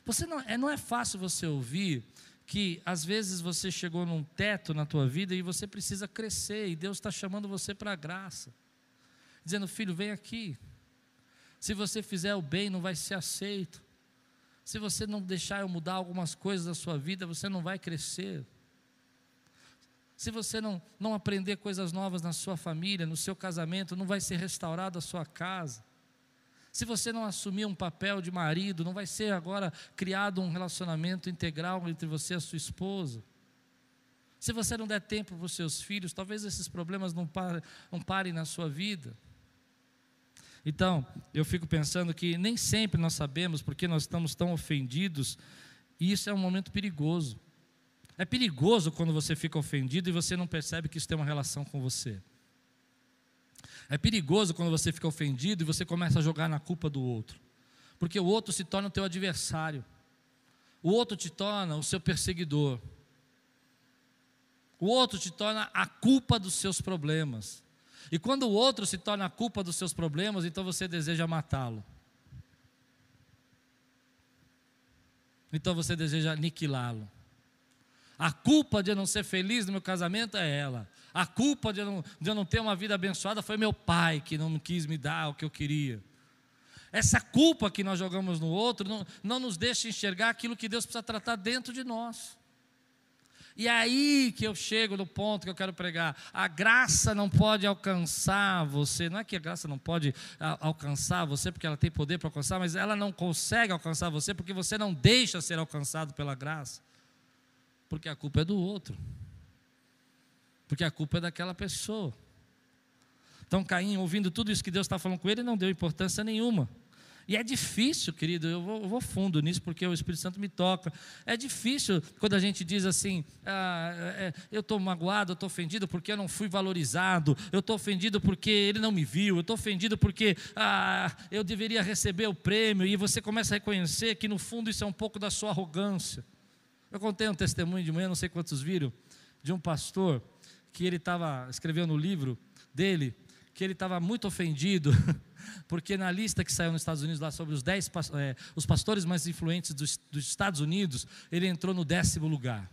Você não, é, não é fácil você ouvir que às vezes você chegou num teto na tua vida e você precisa crescer e Deus está chamando você para a graça, dizendo filho vem aqui. Se você fizer o bem não vai ser aceito. Se você não deixar eu mudar algumas coisas da sua vida, você não vai crescer. Se você não, não aprender coisas novas na sua família, no seu casamento, não vai ser restaurada a sua casa. Se você não assumir um papel de marido, não vai ser agora criado um relacionamento integral entre você e a sua esposa. Se você não der tempo para os seus filhos, talvez esses problemas não parem, não parem na sua vida. Então, eu fico pensando que nem sempre nós sabemos porque nós estamos tão ofendidos, e isso é um momento perigoso. É perigoso quando você fica ofendido e você não percebe que isso tem uma relação com você. É perigoso quando você fica ofendido e você começa a jogar na culpa do outro, porque o outro se torna o teu adversário, o outro te torna o seu perseguidor, o outro te torna a culpa dos seus problemas. E quando o outro se torna a culpa dos seus problemas, então você deseja matá-lo. Então você deseja aniquilá-lo. A culpa de eu não ser feliz no meu casamento é ela. A culpa de eu, não, de eu não ter uma vida abençoada foi meu pai que não quis me dar o que eu queria. Essa culpa que nós jogamos no outro não, não nos deixa enxergar aquilo que Deus precisa tratar dentro de nós. E é aí que eu chego no ponto que eu quero pregar. A graça não pode alcançar você. Não é que a graça não pode alcançar você porque ela tem poder para alcançar, mas ela não consegue alcançar você porque você não deixa ser alcançado pela graça. Porque a culpa é do outro. Porque a culpa é daquela pessoa. Então Caim, ouvindo tudo isso que Deus está falando com ele, não deu importância nenhuma. E é difícil, querido, eu vou, eu vou, fundo nisso porque o Espírito Santo me toca. É difícil quando a gente diz assim: ah, é, eu estou magoado, eu estou ofendido porque eu não fui valorizado, eu estou ofendido porque ele não me viu, eu estou ofendido porque ah, eu deveria receber o prêmio, e você começa a reconhecer que no fundo isso é um pouco da sua arrogância. Eu contei um testemunho de manhã, não sei quantos viram, de um pastor que ele estava escrevendo no livro dele que ele estava muito ofendido, porque na lista que saiu nos Estados Unidos lá sobre os dez é, os pastores mais influentes dos, dos Estados Unidos, ele entrou no décimo lugar.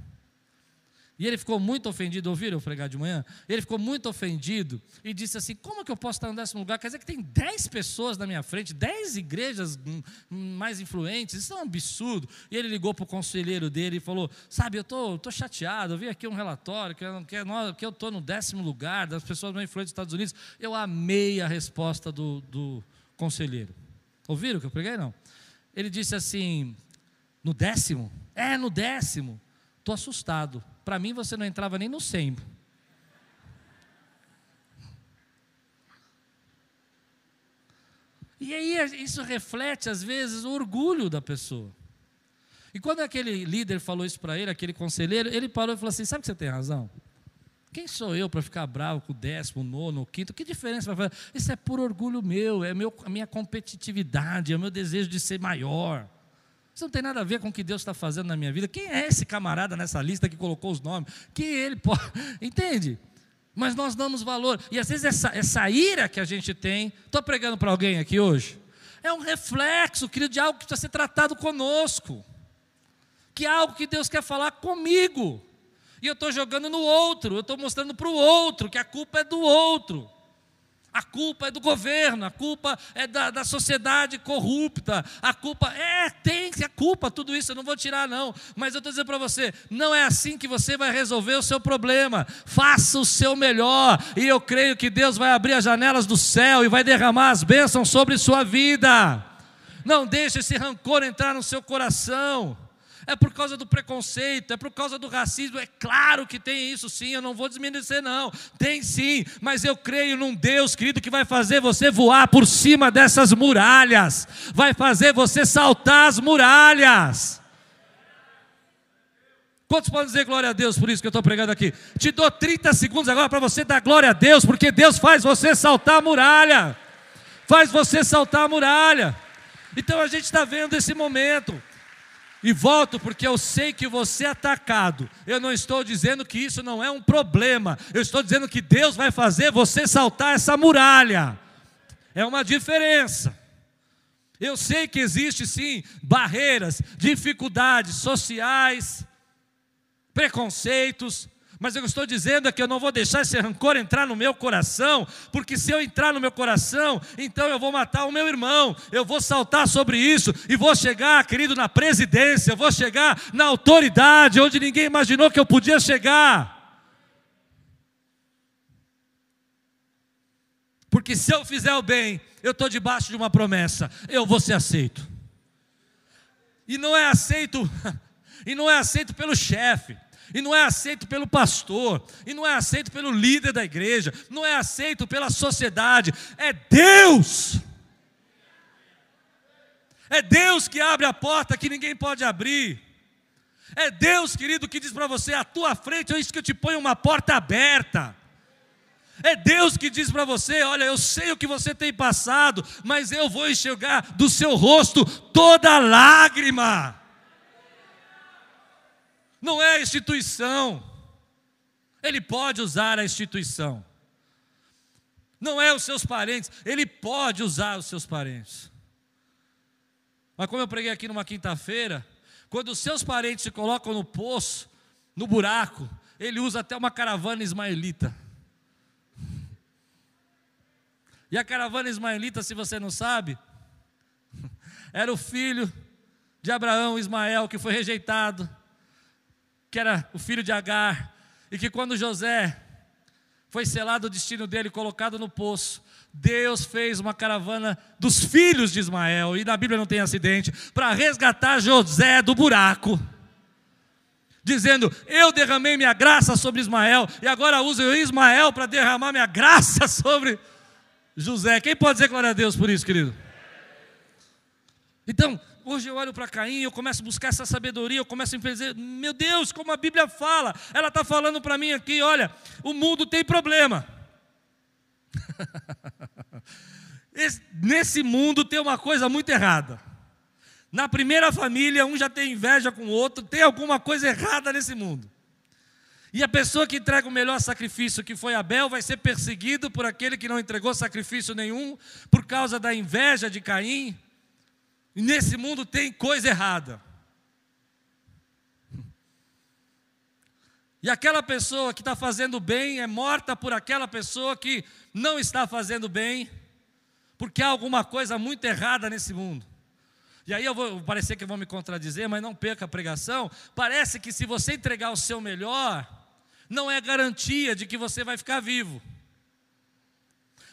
E ele ficou muito ofendido, ouviram eu pregar de manhã? Ele ficou muito ofendido e disse assim: Como que eu posso estar no décimo lugar? Quer dizer que tem dez pessoas na minha frente, dez igrejas mais influentes, isso é um absurdo. E ele ligou para o conselheiro dele e falou: Sabe, eu estou tô, tô chateado, eu vi aqui um relatório que eu que eu estou no décimo lugar das pessoas mais influentes dos Estados Unidos. Eu amei a resposta do, do conselheiro. Ouviram o que eu preguei? Não. Ele disse assim: No décimo? É, no décimo. Estou assustado para mim você não entrava nem no 100. E aí isso reflete às vezes o orgulho da pessoa. E quando aquele líder falou isso para ele, aquele conselheiro, ele parou e falou assim: Sabe que você tem razão? Quem sou eu para ficar bravo com o décimo, nono, quinto? Que diferença vai fazer? Isso é por orgulho meu, é meu, a minha competitividade, é o meu desejo de ser maior. Isso não tem nada a ver com o que Deus está fazendo na minha vida. Quem é esse camarada nessa lista que colocou os nomes? Que ele pode. Entende? Mas nós damos valor. E às vezes essa, essa ira que a gente tem. Estou pregando para alguém aqui hoje. É um reflexo, querido, de algo que precisa ser tratado conosco. Que é algo que Deus quer falar comigo. E eu estou jogando no outro. Eu estou mostrando para o outro que a culpa é do outro. A culpa é do governo, a culpa é da, da sociedade corrupta, a culpa é, tem a culpa, tudo isso eu não vou tirar, não. Mas eu estou dizendo para você, não é assim que você vai resolver o seu problema. Faça o seu melhor, e eu creio que Deus vai abrir as janelas do céu e vai derramar as bênçãos sobre sua vida. Não deixe esse rancor entrar no seu coração é por causa do preconceito, é por causa do racismo. É claro que tem isso sim, eu não vou desmerecer, não. Tem sim, mas eu creio num Deus, querido, que vai fazer você voar por cima dessas muralhas, vai fazer você saltar as muralhas. Quantos podem dizer glória a Deus por isso que eu estou pregando aqui? Te dou 30 segundos agora para você dar glória a Deus, porque Deus faz você saltar a muralha. Faz você saltar a muralha. Então a gente está vendo esse momento. E volto porque eu sei que você é atacado. Eu não estou dizendo que isso não é um problema. Eu estou dizendo que Deus vai fazer você saltar essa muralha. É uma diferença. Eu sei que existe sim barreiras, dificuldades sociais, preconceitos, mas eu estou dizendo é que eu não vou deixar esse rancor entrar no meu coração, porque se eu entrar no meu coração, então eu vou matar o meu irmão, eu vou saltar sobre isso e vou chegar, querido, na presidência, eu vou chegar na autoridade, onde ninguém imaginou que eu podia chegar. Porque se eu fizer o bem, eu estou debaixo de uma promessa, eu vou ser aceito. E não é aceito, e não é aceito pelo chefe e não é aceito pelo pastor, e não é aceito pelo líder da igreja, não é aceito pela sociedade, é Deus. É Deus que abre a porta que ninguém pode abrir. É Deus, querido, que diz para você: à tua frente, eu que eu te ponho uma porta aberta. É Deus que diz para você: olha, eu sei o que você tem passado, mas eu vou enxergar do seu rosto toda lágrima não é a instituição. Ele pode usar a instituição. Não é os seus parentes, ele pode usar os seus parentes. Mas como eu preguei aqui numa quinta-feira, quando os seus parentes se colocam no poço, no buraco, ele usa até uma caravana ismaelita. E a caravana ismaelita, se você não sabe, era o filho de Abraão, Ismael, que foi rejeitado, que era o filho de Agar, e que quando José foi selado o destino dele, colocado no poço, Deus fez uma caravana dos filhos de Ismael, e na Bíblia não tem acidente, para resgatar José do buraco, dizendo: Eu derramei minha graça sobre Ismael, e agora uso Ismael para derramar minha graça sobre José. Quem pode dizer glória a Deus por isso, querido? Então, Hoje eu olho para Caim, eu começo a buscar essa sabedoria, eu começo a dizer, meu Deus, como a Bíblia fala, ela está falando para mim aqui, olha, o mundo tem problema. Nesse mundo tem uma coisa muito errada. Na primeira família, um já tem inveja com o outro, tem alguma coisa errada nesse mundo. E a pessoa que entrega o melhor sacrifício, que foi Abel, vai ser perseguido por aquele que não entregou sacrifício nenhum, por causa da inveja de Caim. Nesse mundo tem coisa errada. E aquela pessoa que está fazendo bem é morta por aquela pessoa que não está fazendo bem, porque há alguma coisa muito errada nesse mundo. E aí eu vou parecer que vão me contradizer, mas não perca a pregação. Parece que se você entregar o seu melhor, não é garantia de que você vai ficar vivo.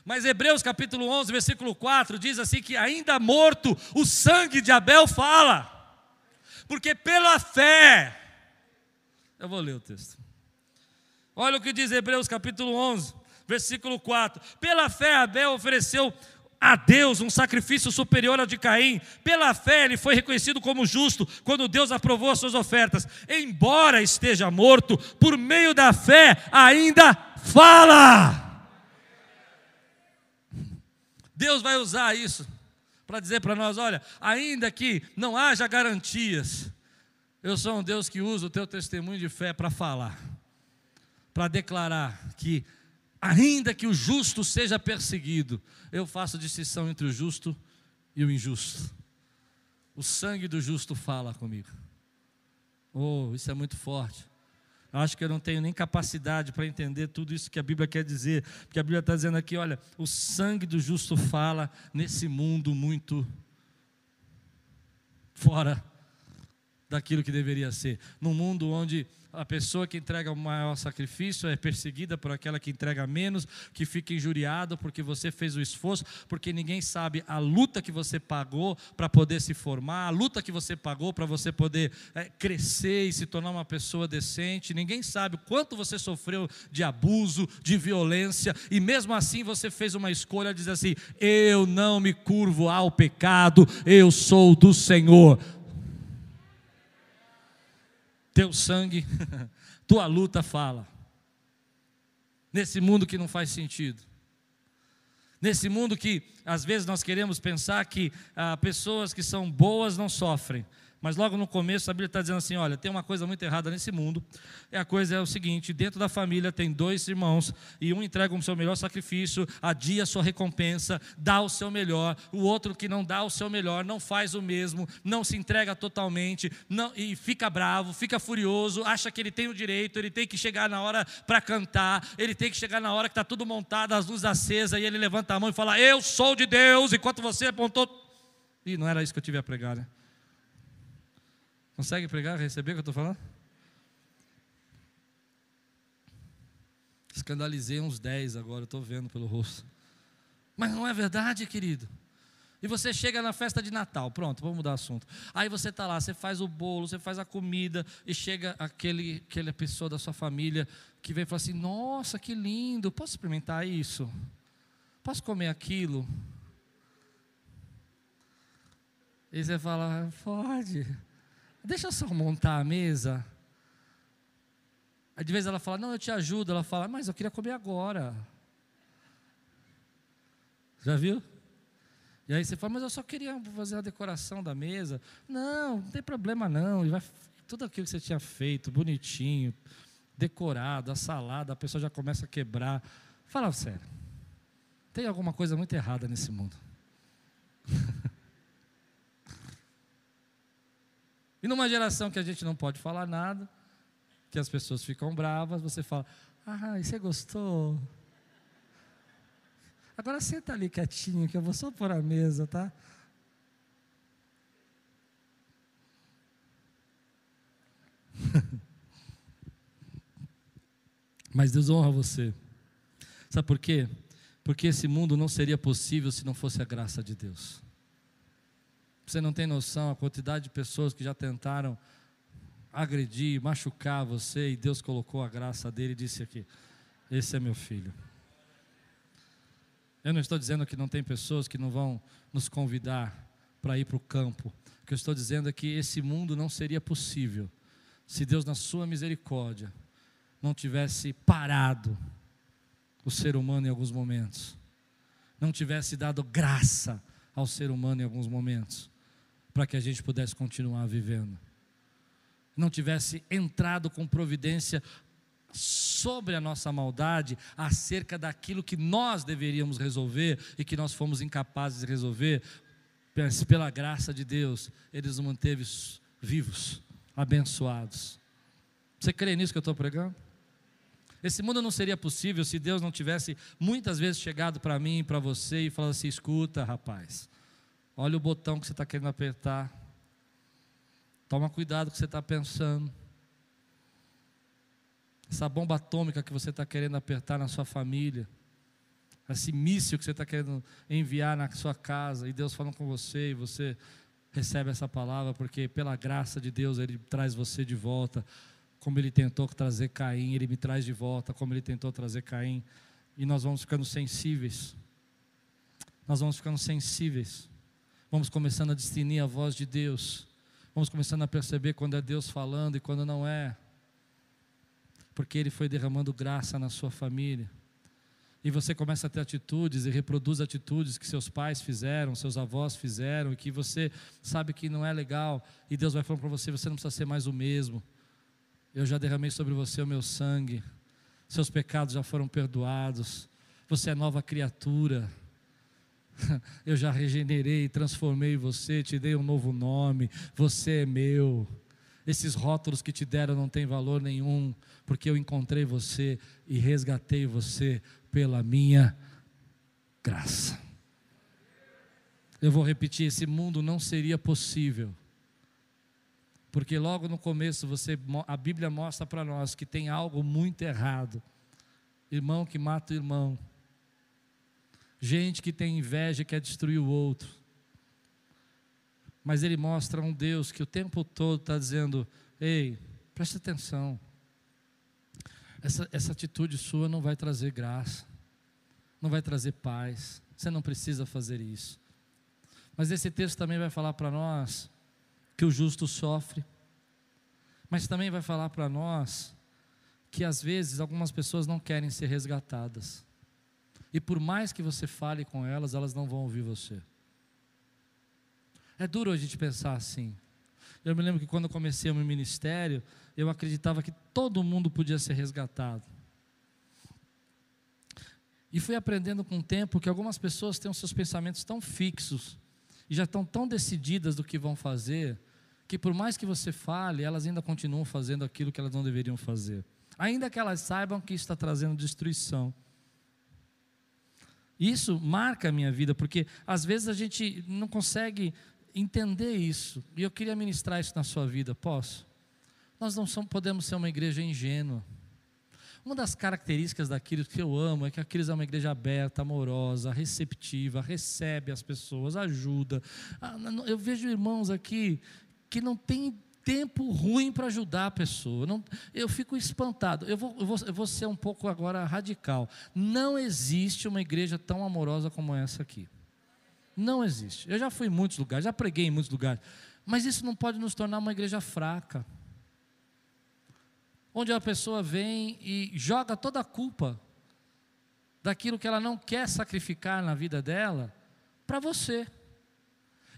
Mas Hebreus capítulo 11, versículo 4 diz assim que ainda morto o sangue de Abel fala. Porque pela fé Eu vou ler o texto. Olha o que diz Hebreus capítulo 11, versículo 4. Pela fé Abel ofereceu a Deus um sacrifício superior ao de Caim. Pela fé ele foi reconhecido como justo quando Deus aprovou as suas ofertas. Embora esteja morto, por meio da fé ainda fala. Deus vai usar isso para dizer para nós: olha, ainda que não haja garantias, eu sou um Deus que usa o teu testemunho de fé para falar, para declarar que, ainda que o justo seja perseguido, eu faço distinção entre o justo e o injusto. O sangue do justo fala comigo. Oh, isso é muito forte. Acho que eu não tenho nem capacidade para entender tudo isso que a Bíblia quer dizer, porque a Bíblia está dizendo aqui: olha, o sangue do justo fala nesse mundo muito fora daquilo que deveria ser. Num mundo onde a pessoa que entrega o maior sacrifício é perseguida por aquela que entrega menos, que fica injuriado porque você fez o esforço, porque ninguém sabe a luta que você pagou para poder se formar, a luta que você pagou para você poder é, crescer e se tornar uma pessoa decente, ninguém sabe o quanto você sofreu de abuso, de violência, e mesmo assim você fez uma escolha, diz assim: eu não me curvo ao pecado, eu sou do Senhor teu sangue, tua luta fala. Nesse mundo que não faz sentido. Nesse mundo que às vezes nós queremos pensar que ah, pessoas que são boas não sofrem, mas logo no começo a Bíblia está dizendo assim: olha, tem uma coisa muito errada nesse mundo. E a coisa é o seguinte: dentro da família tem dois irmãos, e um entrega o seu melhor sacrifício, adia a sua recompensa, dá o seu melhor, o outro que não dá o seu melhor, não faz o mesmo, não se entrega totalmente, não, e fica bravo, fica furioso, acha que ele tem o direito, ele tem que chegar na hora para cantar, ele tem que chegar na hora que está tudo montado, as luzes acesas, e ele levanta a mão e fala: Eu sou de Deus, enquanto você apontou. E não era isso que eu tive a pregar, né? Consegue pregar, receber o que eu estou falando? Escandalizei uns 10 agora, estou vendo pelo rosto. Mas não é verdade, querido. E você chega na festa de Natal, pronto, vamos mudar assunto. Aí você está lá, você faz o bolo, você faz a comida, e chega aquele, aquela pessoa da sua família que vem e fala assim: Nossa, que lindo, posso experimentar isso? Posso comer aquilo? E você fala: Pode. Deixa eu só montar a mesa. Aí de vez ela fala, não, eu te ajudo. Ela fala, mas eu queria comer agora. Já viu? E aí você fala, mas eu só queria fazer a decoração da mesa. Não, não tem problema não. E vai, tudo aquilo que você tinha feito, bonitinho, decorado, a salada, a pessoa já começa a quebrar. Fala sério. Tem alguma coisa muito errada nesse mundo. E numa geração que a gente não pode falar nada, que as pessoas ficam bravas, você fala: Ah, você gostou? Agora senta ali quietinho, que eu vou só pôr a mesa, tá? Mas Deus honra você. Sabe por quê? Porque esse mundo não seria possível se não fosse a graça de Deus. Você não tem noção a quantidade de pessoas que já tentaram agredir, machucar você e Deus colocou a graça dele e disse aqui: Esse é meu filho. Eu não estou dizendo que não tem pessoas que não vão nos convidar para ir para o campo. O que eu estou dizendo é que esse mundo não seria possível se Deus, na sua misericórdia, não tivesse parado o ser humano em alguns momentos, não tivesse dado graça ao ser humano em alguns momentos para que a gente pudesse continuar vivendo. Não tivesse entrado com providência sobre a nossa maldade, acerca daquilo que nós deveríamos resolver e que nós fomos incapazes de resolver, mas pela graça de Deus, Ele nos manteve vivos, abençoados. Você crê nisso que eu estou pregando? Esse mundo não seria possível se Deus não tivesse muitas vezes chegado para mim e para você e falado assim: escuta, rapaz, olha o botão que você está querendo apertar, toma cuidado o que você está pensando. Essa bomba atômica que você está querendo apertar na sua família, esse míssil que você está querendo enviar na sua casa, e Deus falando com você, e você recebe essa palavra, porque pela graça de Deus Ele traz você de volta como ele tentou trazer Caim, ele me traz de volta, como ele tentou trazer Caim, e nós vamos ficando sensíveis. Nós vamos ficando sensíveis. Vamos começando a discernir a voz de Deus. Vamos começando a perceber quando é Deus falando e quando não é. Porque Ele foi derramando graça na sua família. E você começa a ter atitudes e reproduz atitudes que seus pais fizeram, seus avós fizeram, e que você sabe que não é legal. E Deus vai falando para você: você não precisa ser mais o mesmo. Eu já derramei sobre você o meu sangue, seus pecados já foram perdoados, você é nova criatura. Eu já regenerei, transformei você, te dei um novo nome, você é meu. Esses rótulos que te deram não têm valor nenhum, porque eu encontrei você e resgatei você pela minha graça. Eu vou repetir: esse mundo não seria possível porque logo no começo você, a Bíblia mostra para nós que tem algo muito errado. Irmão que mata o irmão. Gente que tem inveja e quer destruir o outro. Mas ele mostra um Deus que o tempo todo está dizendo: ei, preste atenção. Essa, essa atitude sua não vai trazer graça, não vai trazer paz. Você não precisa fazer isso. Mas esse texto também vai falar para nós que o justo sofre, mas também vai falar para nós que às vezes algumas pessoas não querem ser resgatadas. E por mais que você fale com elas, elas não vão ouvir você. É duro a gente pensar assim. Eu me lembro que quando eu comecei o meu ministério, eu acreditava que todo mundo podia ser resgatado. E fui aprendendo com o tempo que algumas pessoas têm os seus pensamentos tão fixos e já estão tão decididas do que vão fazer, que por mais que você fale, elas ainda continuam fazendo aquilo que elas não deveriam fazer. Ainda que elas saibam que está trazendo destruição. Isso marca a minha vida, porque às vezes a gente não consegue entender isso. E eu queria ministrar isso na sua vida, posso? Nós não somos, podemos ser uma igreja ingênua. Uma das características daquilo que eu amo é que aqueles é uma igreja aberta, amorosa, receptiva, recebe as pessoas, ajuda. Ah, eu vejo irmãos aqui que não tem tempo ruim para ajudar a pessoa. Não, eu fico espantado. Eu vou, eu, vou, eu vou ser um pouco agora radical. Não existe uma igreja tão amorosa como essa aqui. Não existe. Eu já fui em muitos lugares, já preguei em muitos lugares. Mas isso não pode nos tornar uma igreja fraca onde a pessoa vem e joga toda a culpa daquilo que ela não quer sacrificar na vida dela para você.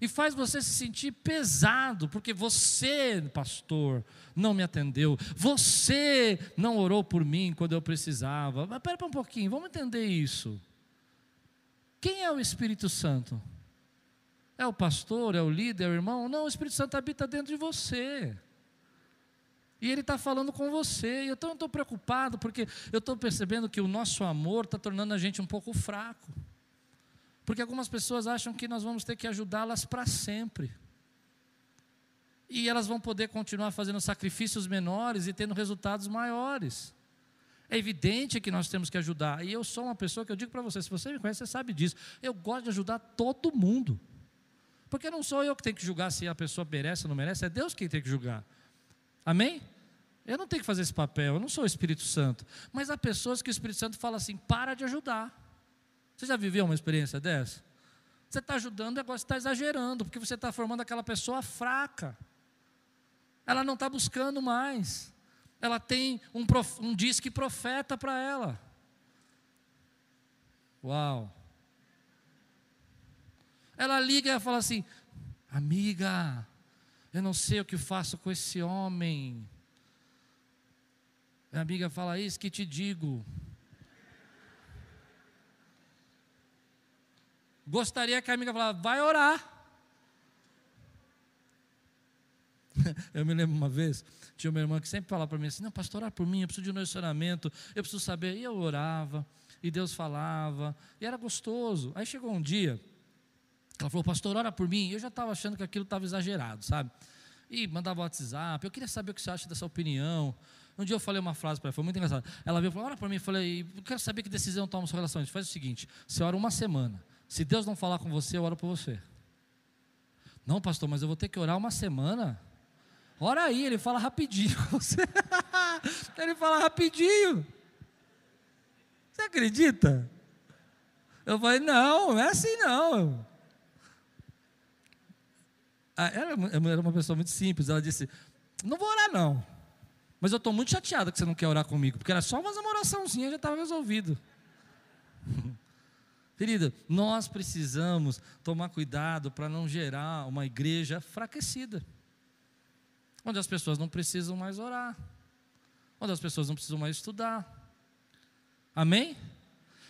E faz você se sentir pesado, porque você, pastor, não me atendeu, você não orou por mim quando eu precisava. Mas pera um pouquinho, vamos entender isso. Quem é o Espírito Santo? É o pastor, é o líder, é o irmão? Não, o Espírito Santo habita dentro de você. E Ele está falando com você. E eu estou preocupado porque eu estou percebendo que o nosso amor está tornando a gente um pouco fraco. Porque algumas pessoas acham que nós vamos ter que ajudá-las para sempre. E elas vão poder continuar fazendo sacrifícios menores e tendo resultados maiores. É evidente que nós temos que ajudar. E eu sou uma pessoa que eu digo para você, se você me conhece, você sabe disso. Eu gosto de ajudar todo mundo. Porque não sou eu que tenho que julgar se a pessoa merece ou não merece, é Deus quem tem que julgar. Amém? Eu não tenho que fazer esse papel, eu não sou o Espírito Santo. Mas há pessoas que o Espírito Santo fala assim: para de ajudar. Você já viveu uma experiência dessa? Você está ajudando agora você está exagerando, porque você está formando aquela pessoa fraca. Ela não está buscando mais. Ela tem um, prof, um disque profeta para ela. Uau! Ela liga e fala assim: Amiga, eu não sei o que faço com esse homem. Minha amiga fala: Isso que te digo. Gostaria que a amiga falasse: Vai orar. Eu me lembro uma vez, tinha uma irmã que sempre falava para mim assim: Não, pastor, orar por mim, eu preciso de um relacionamento, eu preciso saber. E eu orava, e Deus falava, e era gostoso. Aí chegou um dia, ela falou: Pastor, ora por mim. E eu já estava achando que aquilo estava exagerado, sabe? E mandava WhatsApp, eu queria saber o que você acha dessa opinião. Um dia eu falei uma frase para ela, foi muito engraçado. Ela veio e falou: Ora por mim, eu falei: Eu quero saber que decisão toma sua relação. A gente faz o seguinte: você ora uma semana. Se Deus não falar com você, eu oro por você. Não, pastor, mas eu vou ter que orar uma semana. Ora aí, ele fala rapidinho ele fala rapidinho. Você acredita? Eu falei, não, não é assim não. Ah, ela era uma pessoa muito simples. Ela disse: Não vou orar, não. Mas eu estou muito chateada que você não quer orar comigo, porque era só uma oraçãozinha já estava resolvido. Querida, nós precisamos tomar cuidado para não gerar uma igreja enfraquecida, onde as pessoas não precisam mais orar, onde as pessoas não precisam mais estudar. Amém?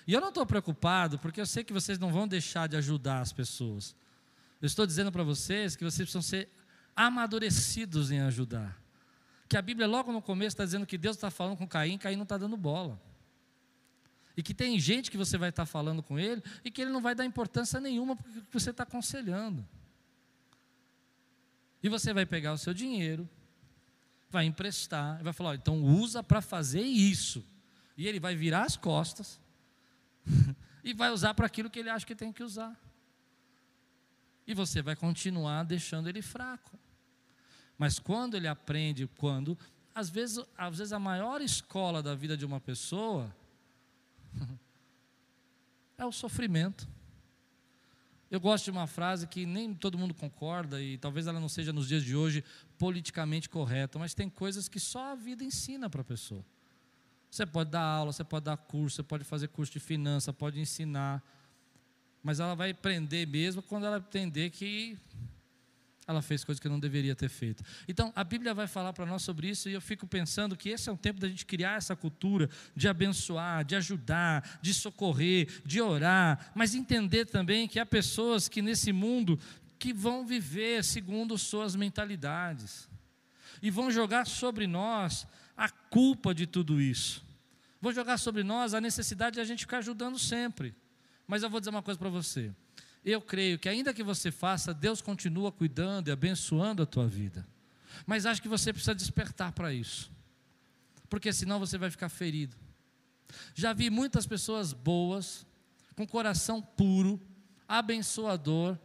E eu não estou preocupado, porque eu sei que vocês não vão deixar de ajudar as pessoas. Eu estou dizendo para vocês que vocês precisam ser amadurecidos em ajudar. Que a Bíblia, logo no começo, está dizendo que Deus está falando com Caim, Caim não está dando bola. E que tem gente que você vai estar falando com ele e que ele não vai dar importância nenhuma porque você está aconselhando. E você vai pegar o seu dinheiro, vai emprestar, e vai falar: ó, então usa para fazer isso. E ele vai virar as costas e vai usar para aquilo que ele acha que tem que usar. E você vai continuar deixando ele fraco. Mas quando ele aprende, quando, às vezes, às vezes a maior escola da vida de uma pessoa é o sofrimento. Eu gosto de uma frase que nem todo mundo concorda, e talvez ela não seja nos dias de hoje politicamente correta, mas tem coisas que só a vida ensina para a pessoa. Você pode dar aula, você pode dar curso, você pode fazer curso de finança, pode ensinar, mas ela vai aprender mesmo quando ela entender que ela fez coisas que não deveria ter feito. Então, a Bíblia vai falar para nós sobre isso e eu fico pensando que esse é o tempo da gente criar essa cultura de abençoar, de ajudar, de socorrer, de orar, mas entender também que há pessoas que nesse mundo que vão viver segundo suas mentalidades e vão jogar sobre nós a culpa de tudo isso. Vão jogar sobre nós a necessidade de a gente ficar ajudando sempre. Mas eu vou dizer uma coisa para você. Eu creio que ainda que você faça, Deus continua cuidando e abençoando a tua vida. Mas acho que você precisa despertar para isso. Porque senão você vai ficar ferido. Já vi muitas pessoas boas, com coração puro, abençoador,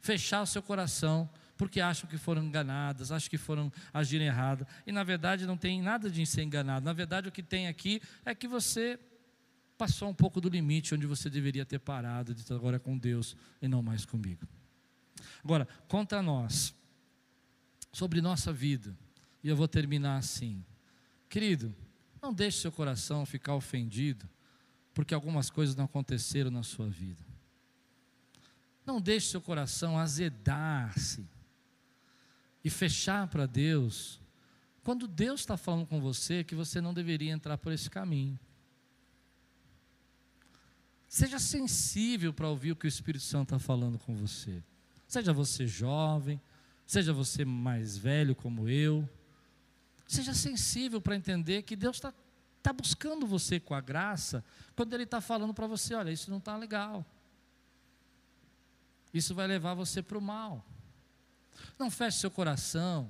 fechar o seu coração porque acham que foram enganadas, acham que foram agir errado, e na verdade não tem nada de ser enganado. Na verdade o que tem aqui é que você passou um pouco do limite onde você deveria ter parado, de agora com Deus e não mais comigo. Agora, contra nós, sobre nossa vida, e eu vou terminar assim. Querido, não deixe seu coração ficar ofendido, porque algumas coisas não aconteceram na sua vida. Não deixe seu coração azedar-se e fechar para Deus, quando Deus está falando com você que você não deveria entrar por esse caminho. Seja sensível para ouvir o que o Espírito Santo está falando com você. Seja você jovem, seja você mais velho como eu. Seja sensível para entender que Deus está tá buscando você com a graça, quando Ele está falando para você: olha, isso não está legal. Isso vai levar você para o mal. Não feche seu coração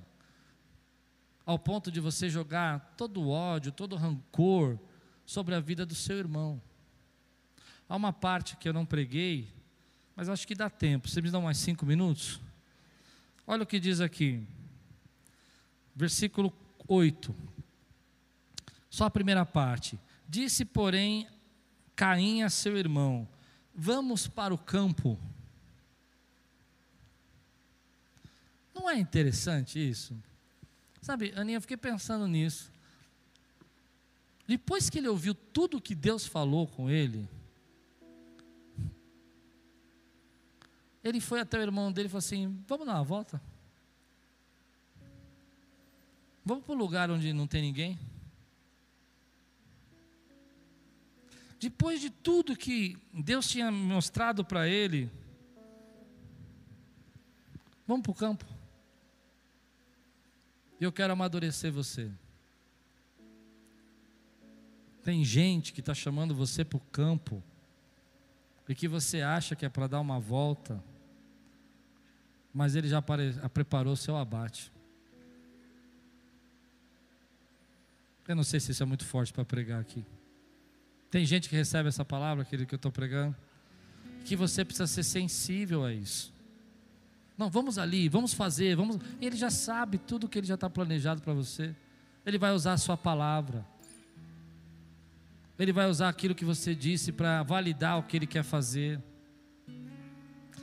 ao ponto de você jogar todo o ódio, todo o rancor sobre a vida do seu irmão. Há uma parte que eu não preguei, mas acho que dá tempo. Você me dá mais cinco minutos? Olha o que diz aqui, versículo 8. Só a primeira parte. Disse, porém, Caim a seu irmão: Vamos para o campo. Não é interessante isso? Sabe, Aninha, eu fiquei pensando nisso. Depois que ele ouviu tudo que Deus falou com ele, Ele foi até o irmão dele e falou assim: Vamos dar uma volta? Vamos para o lugar onde não tem ninguém? Depois de tudo que Deus tinha mostrado para ele, vamos para o campo. Eu quero amadurecer você. Tem gente que está chamando você para o campo e que você acha que é para dar uma volta, mas ele já preparou o seu abate. Eu não sei se isso é muito forte para pregar aqui. Tem gente que recebe essa palavra, aquele que eu estou pregando, que você precisa ser sensível a isso. Não, vamos ali, vamos fazer, vamos. Ele já sabe tudo que ele já está planejado para você. Ele vai usar a sua palavra. Ele vai usar aquilo que você disse para validar o que ele quer fazer.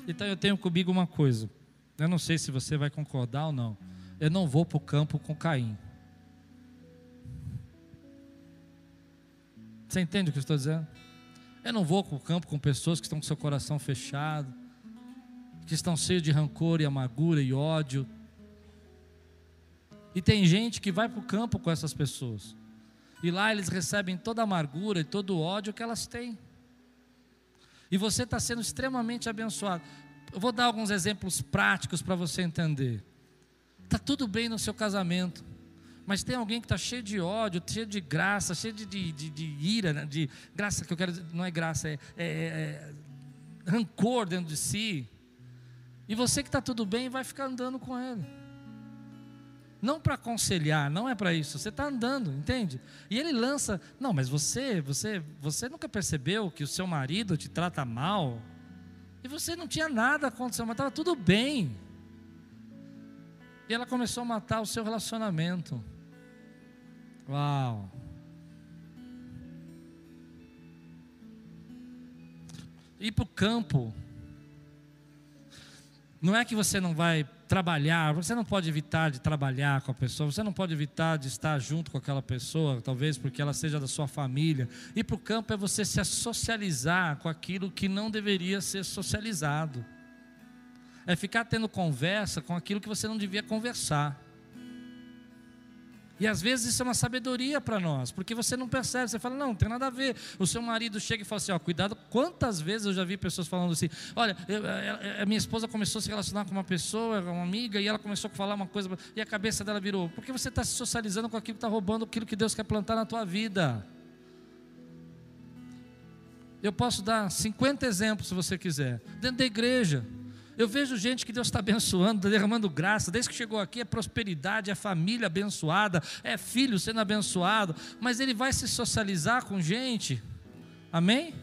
Então eu tenho comigo uma coisa. Eu não sei se você vai concordar ou não. Eu não vou para o campo com Caim. Você entende o que eu estou dizendo? Eu não vou para o campo com pessoas que estão com seu coração fechado, que estão cheios de rancor e amargura e ódio. E tem gente que vai para o campo com essas pessoas. E lá eles recebem toda a amargura e todo o ódio que elas têm. E você está sendo extremamente abençoado. Eu vou dar alguns exemplos práticos para você entender. Está tudo bem no seu casamento, mas tem alguém que está cheio de ódio, cheio de graça, cheio de, de, de, de ira, né? de graça que eu quero dizer, não é graça, é, é, é rancor dentro de si. E você que está tudo bem vai ficar andando com ele não para aconselhar, não é para isso. Você está andando, entende? E ele lança, não, mas você, você, você nunca percebeu que o seu marido te trata mal? E você não tinha nada acontecendo, mas estava tudo bem. E ela começou a matar o seu relacionamento. Uau! Ir para o campo. Não é que você não vai trabalhar, você não pode evitar de trabalhar com a pessoa, você não pode evitar de estar junto com aquela pessoa, talvez porque ela seja da sua família. Ir para o campo é você se socializar com aquilo que não deveria ser socializado. É ficar tendo conversa com aquilo que você não devia conversar. E às vezes isso é uma sabedoria para nós, porque você não percebe, você fala, não, não tem nada a ver. O seu marido chega e fala assim: ó, cuidado. Quantas vezes eu já vi pessoas falando assim: olha, eu, a, a minha esposa começou a se relacionar com uma pessoa, uma amiga, e ela começou a falar uma coisa, e a cabeça dela virou: porque você está se socializando com aquilo que está roubando aquilo que Deus quer plantar na tua vida. Eu posso dar 50 exemplos se você quiser, dentro da igreja. Eu vejo gente que Deus está abençoando, derramando graça, desde que chegou aqui é prosperidade, é família abençoada, é filho sendo abençoado, mas ele vai se socializar com gente, amém?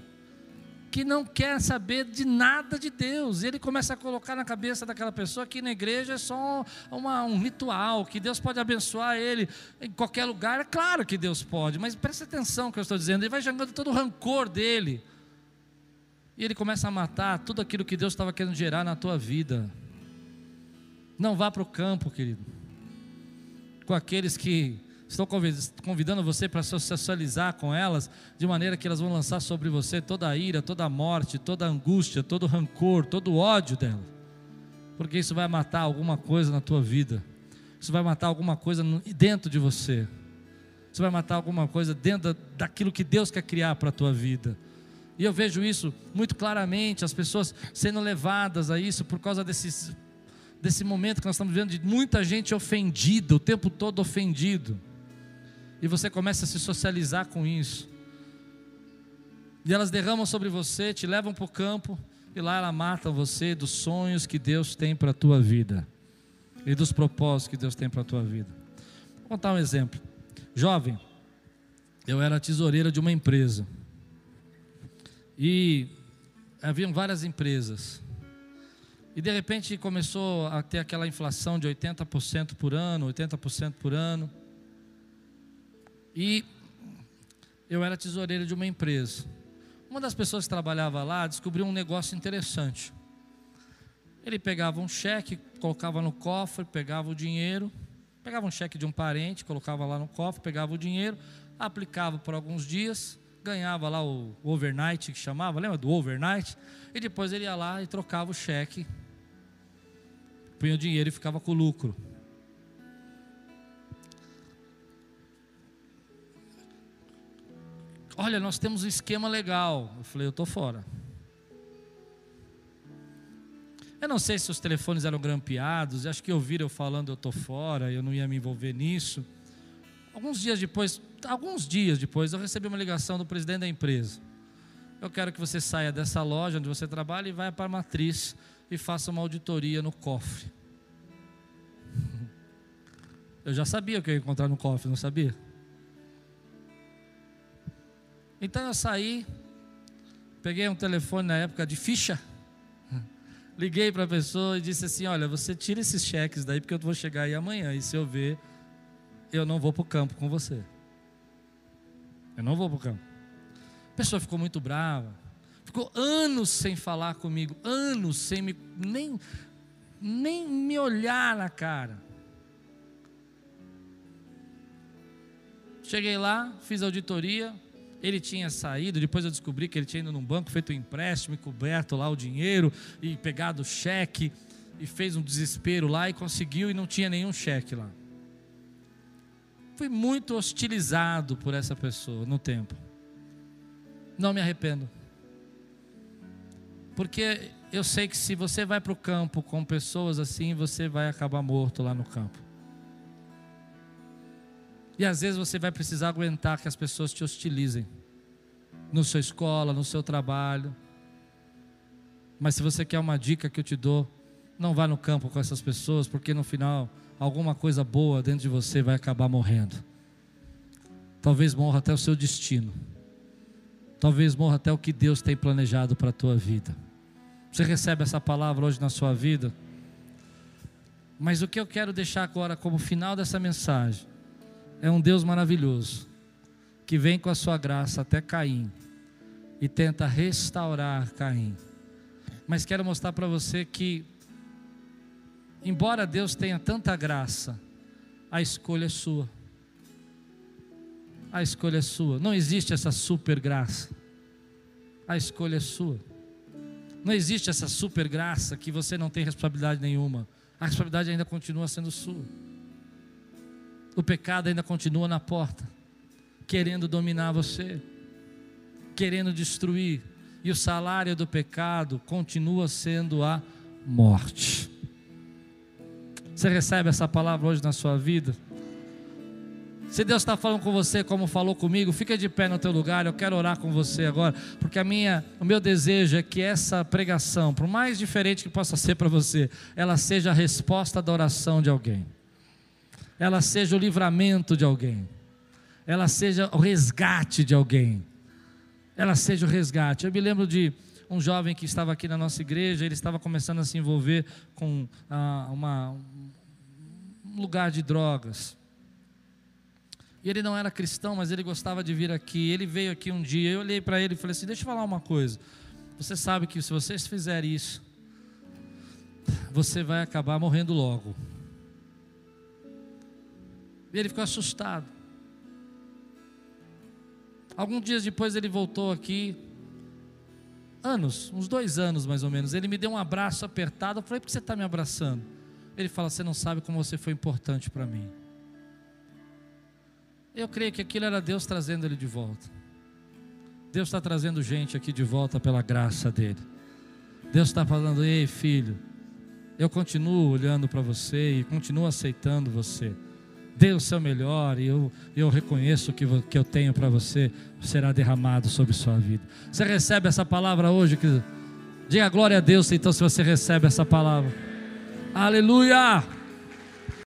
Que não quer saber de nada de Deus, ele começa a colocar na cabeça daquela pessoa que na igreja é só uma, um ritual, que Deus pode abençoar ele em qualquer lugar, é claro que Deus pode, mas preste atenção no que eu estou dizendo, ele vai jogando todo o rancor dele e ele começa a matar tudo aquilo que Deus estava querendo gerar na tua vida. Não vá para o campo, querido, com aqueles que estão convidando você para socializar com elas, de maneira que elas vão lançar sobre você toda a ira, toda a morte, toda a angústia, todo o rancor, todo o ódio dela, porque isso vai matar alguma coisa na tua vida, isso vai matar alguma coisa dentro de você, isso vai matar alguma coisa dentro daquilo que Deus quer criar para a tua vida. E eu vejo isso muito claramente, as pessoas sendo levadas a isso por causa desses, desse momento que nós estamos vivendo de muita gente ofendida, o tempo todo ofendido. E você começa a se socializar com isso. E elas derramam sobre você, te levam para o campo, e lá elas matam você dos sonhos que Deus tem para a tua vida. E dos propósitos que Deus tem para a tua vida. Vou contar um exemplo. Jovem, eu era tesoureira de uma empresa. E haviam várias empresas. E de repente começou a ter aquela inflação de 80% por ano, 80% por ano. E eu era tesoureiro de uma empresa. Uma das pessoas que trabalhava lá descobriu um negócio interessante. Ele pegava um cheque, colocava no cofre, pegava o dinheiro, pegava um cheque de um parente, colocava lá no cofre, pegava o dinheiro, aplicava por alguns dias, ganhava lá o overnight que chamava, lembra do overnight? E depois ele ia lá e trocava o cheque, punha o dinheiro e ficava com o lucro. Olha, nós temos um esquema legal. Eu falei, eu estou fora. Eu não sei se os telefones eram grampeados, acho que ouviram eu falando eu estou fora, eu não ia me envolver nisso. Alguns dias depois, alguns dias depois, eu recebi uma ligação do presidente da empresa. Eu quero que você saia dessa loja onde você trabalha e vá para a matriz e faça uma auditoria no cofre. Eu já sabia o que eu ia encontrar no cofre, não sabia? Então eu saí, peguei um telefone na época de ficha liguei para a pessoa e disse assim: Olha, você tira esses cheques daí, porque eu vou chegar aí amanhã. E se eu ver, eu não vou para o campo com você. Eu não vou para o campo. A pessoa ficou muito brava. Ficou anos sem falar comigo, anos sem me, nem, nem me olhar na cara. Cheguei lá, fiz auditoria, ele tinha saído, depois eu descobri que ele tinha ido num banco, feito um empréstimo e coberto lá o dinheiro e pegado o cheque e fez um desespero lá e conseguiu e não tinha nenhum cheque lá. Fui muito hostilizado por essa pessoa no tempo. Não me arrependo. Porque eu sei que se você vai para o campo com pessoas assim, você vai acabar morto lá no campo. E às vezes você vai precisar aguentar que as pessoas te hostilizem. Na sua escola, no seu trabalho. Mas se você quer uma dica que eu te dou, não vá no campo com essas pessoas, porque no final alguma coisa boa dentro de você vai acabar morrendo. Talvez morra até o seu destino. Talvez morra até o que Deus tem planejado para a tua vida. Você recebe essa palavra hoje na sua vida? Mas o que eu quero deixar agora como final dessa mensagem é um Deus maravilhoso, que vem com a sua graça até Caim e tenta restaurar Caim. Mas quero mostrar para você que, embora Deus tenha tanta graça, a escolha é sua. A escolha é sua. Não existe essa super graça. A escolha é sua. Não existe essa super graça que você não tem responsabilidade nenhuma. A responsabilidade ainda continua sendo sua o pecado ainda continua na porta, querendo dominar você, querendo destruir, e o salário do pecado continua sendo a morte. Você recebe essa palavra hoje na sua vida? Se Deus está falando com você como falou comigo, fica de pé no teu lugar. Eu quero orar com você agora, porque a minha, o meu desejo é que essa pregação, por mais diferente que possa ser para você, ela seja a resposta da oração de alguém ela seja o livramento de alguém, ela seja o resgate de alguém, ela seja o resgate. Eu me lembro de um jovem que estava aqui na nossa igreja, ele estava começando a se envolver com ah, uma, um lugar de drogas. E ele não era cristão, mas ele gostava de vir aqui. Ele veio aqui um dia, eu olhei para ele e falei assim: Deixa eu falar uma coisa. Você sabe que se vocês fizerem isso, você vai acabar morrendo logo. E ele ficou assustado. Alguns dias depois ele voltou aqui, anos, uns dois anos mais ou menos. Ele me deu um abraço apertado. Eu falei: por que você está me abraçando? Ele fala: você não sabe como você foi importante para mim. Eu creio que aquilo era Deus trazendo ele de volta. Deus está trazendo gente aqui de volta pela graça dele. Deus está falando: ei, filho, eu continuo olhando para você e continuo aceitando você dê o seu melhor e eu, eu reconheço que o que eu tenho para você será derramado sobre sua vida. Você recebe essa palavra hoje? Diga glória a Deus, então, se você recebe essa palavra. Aleluia!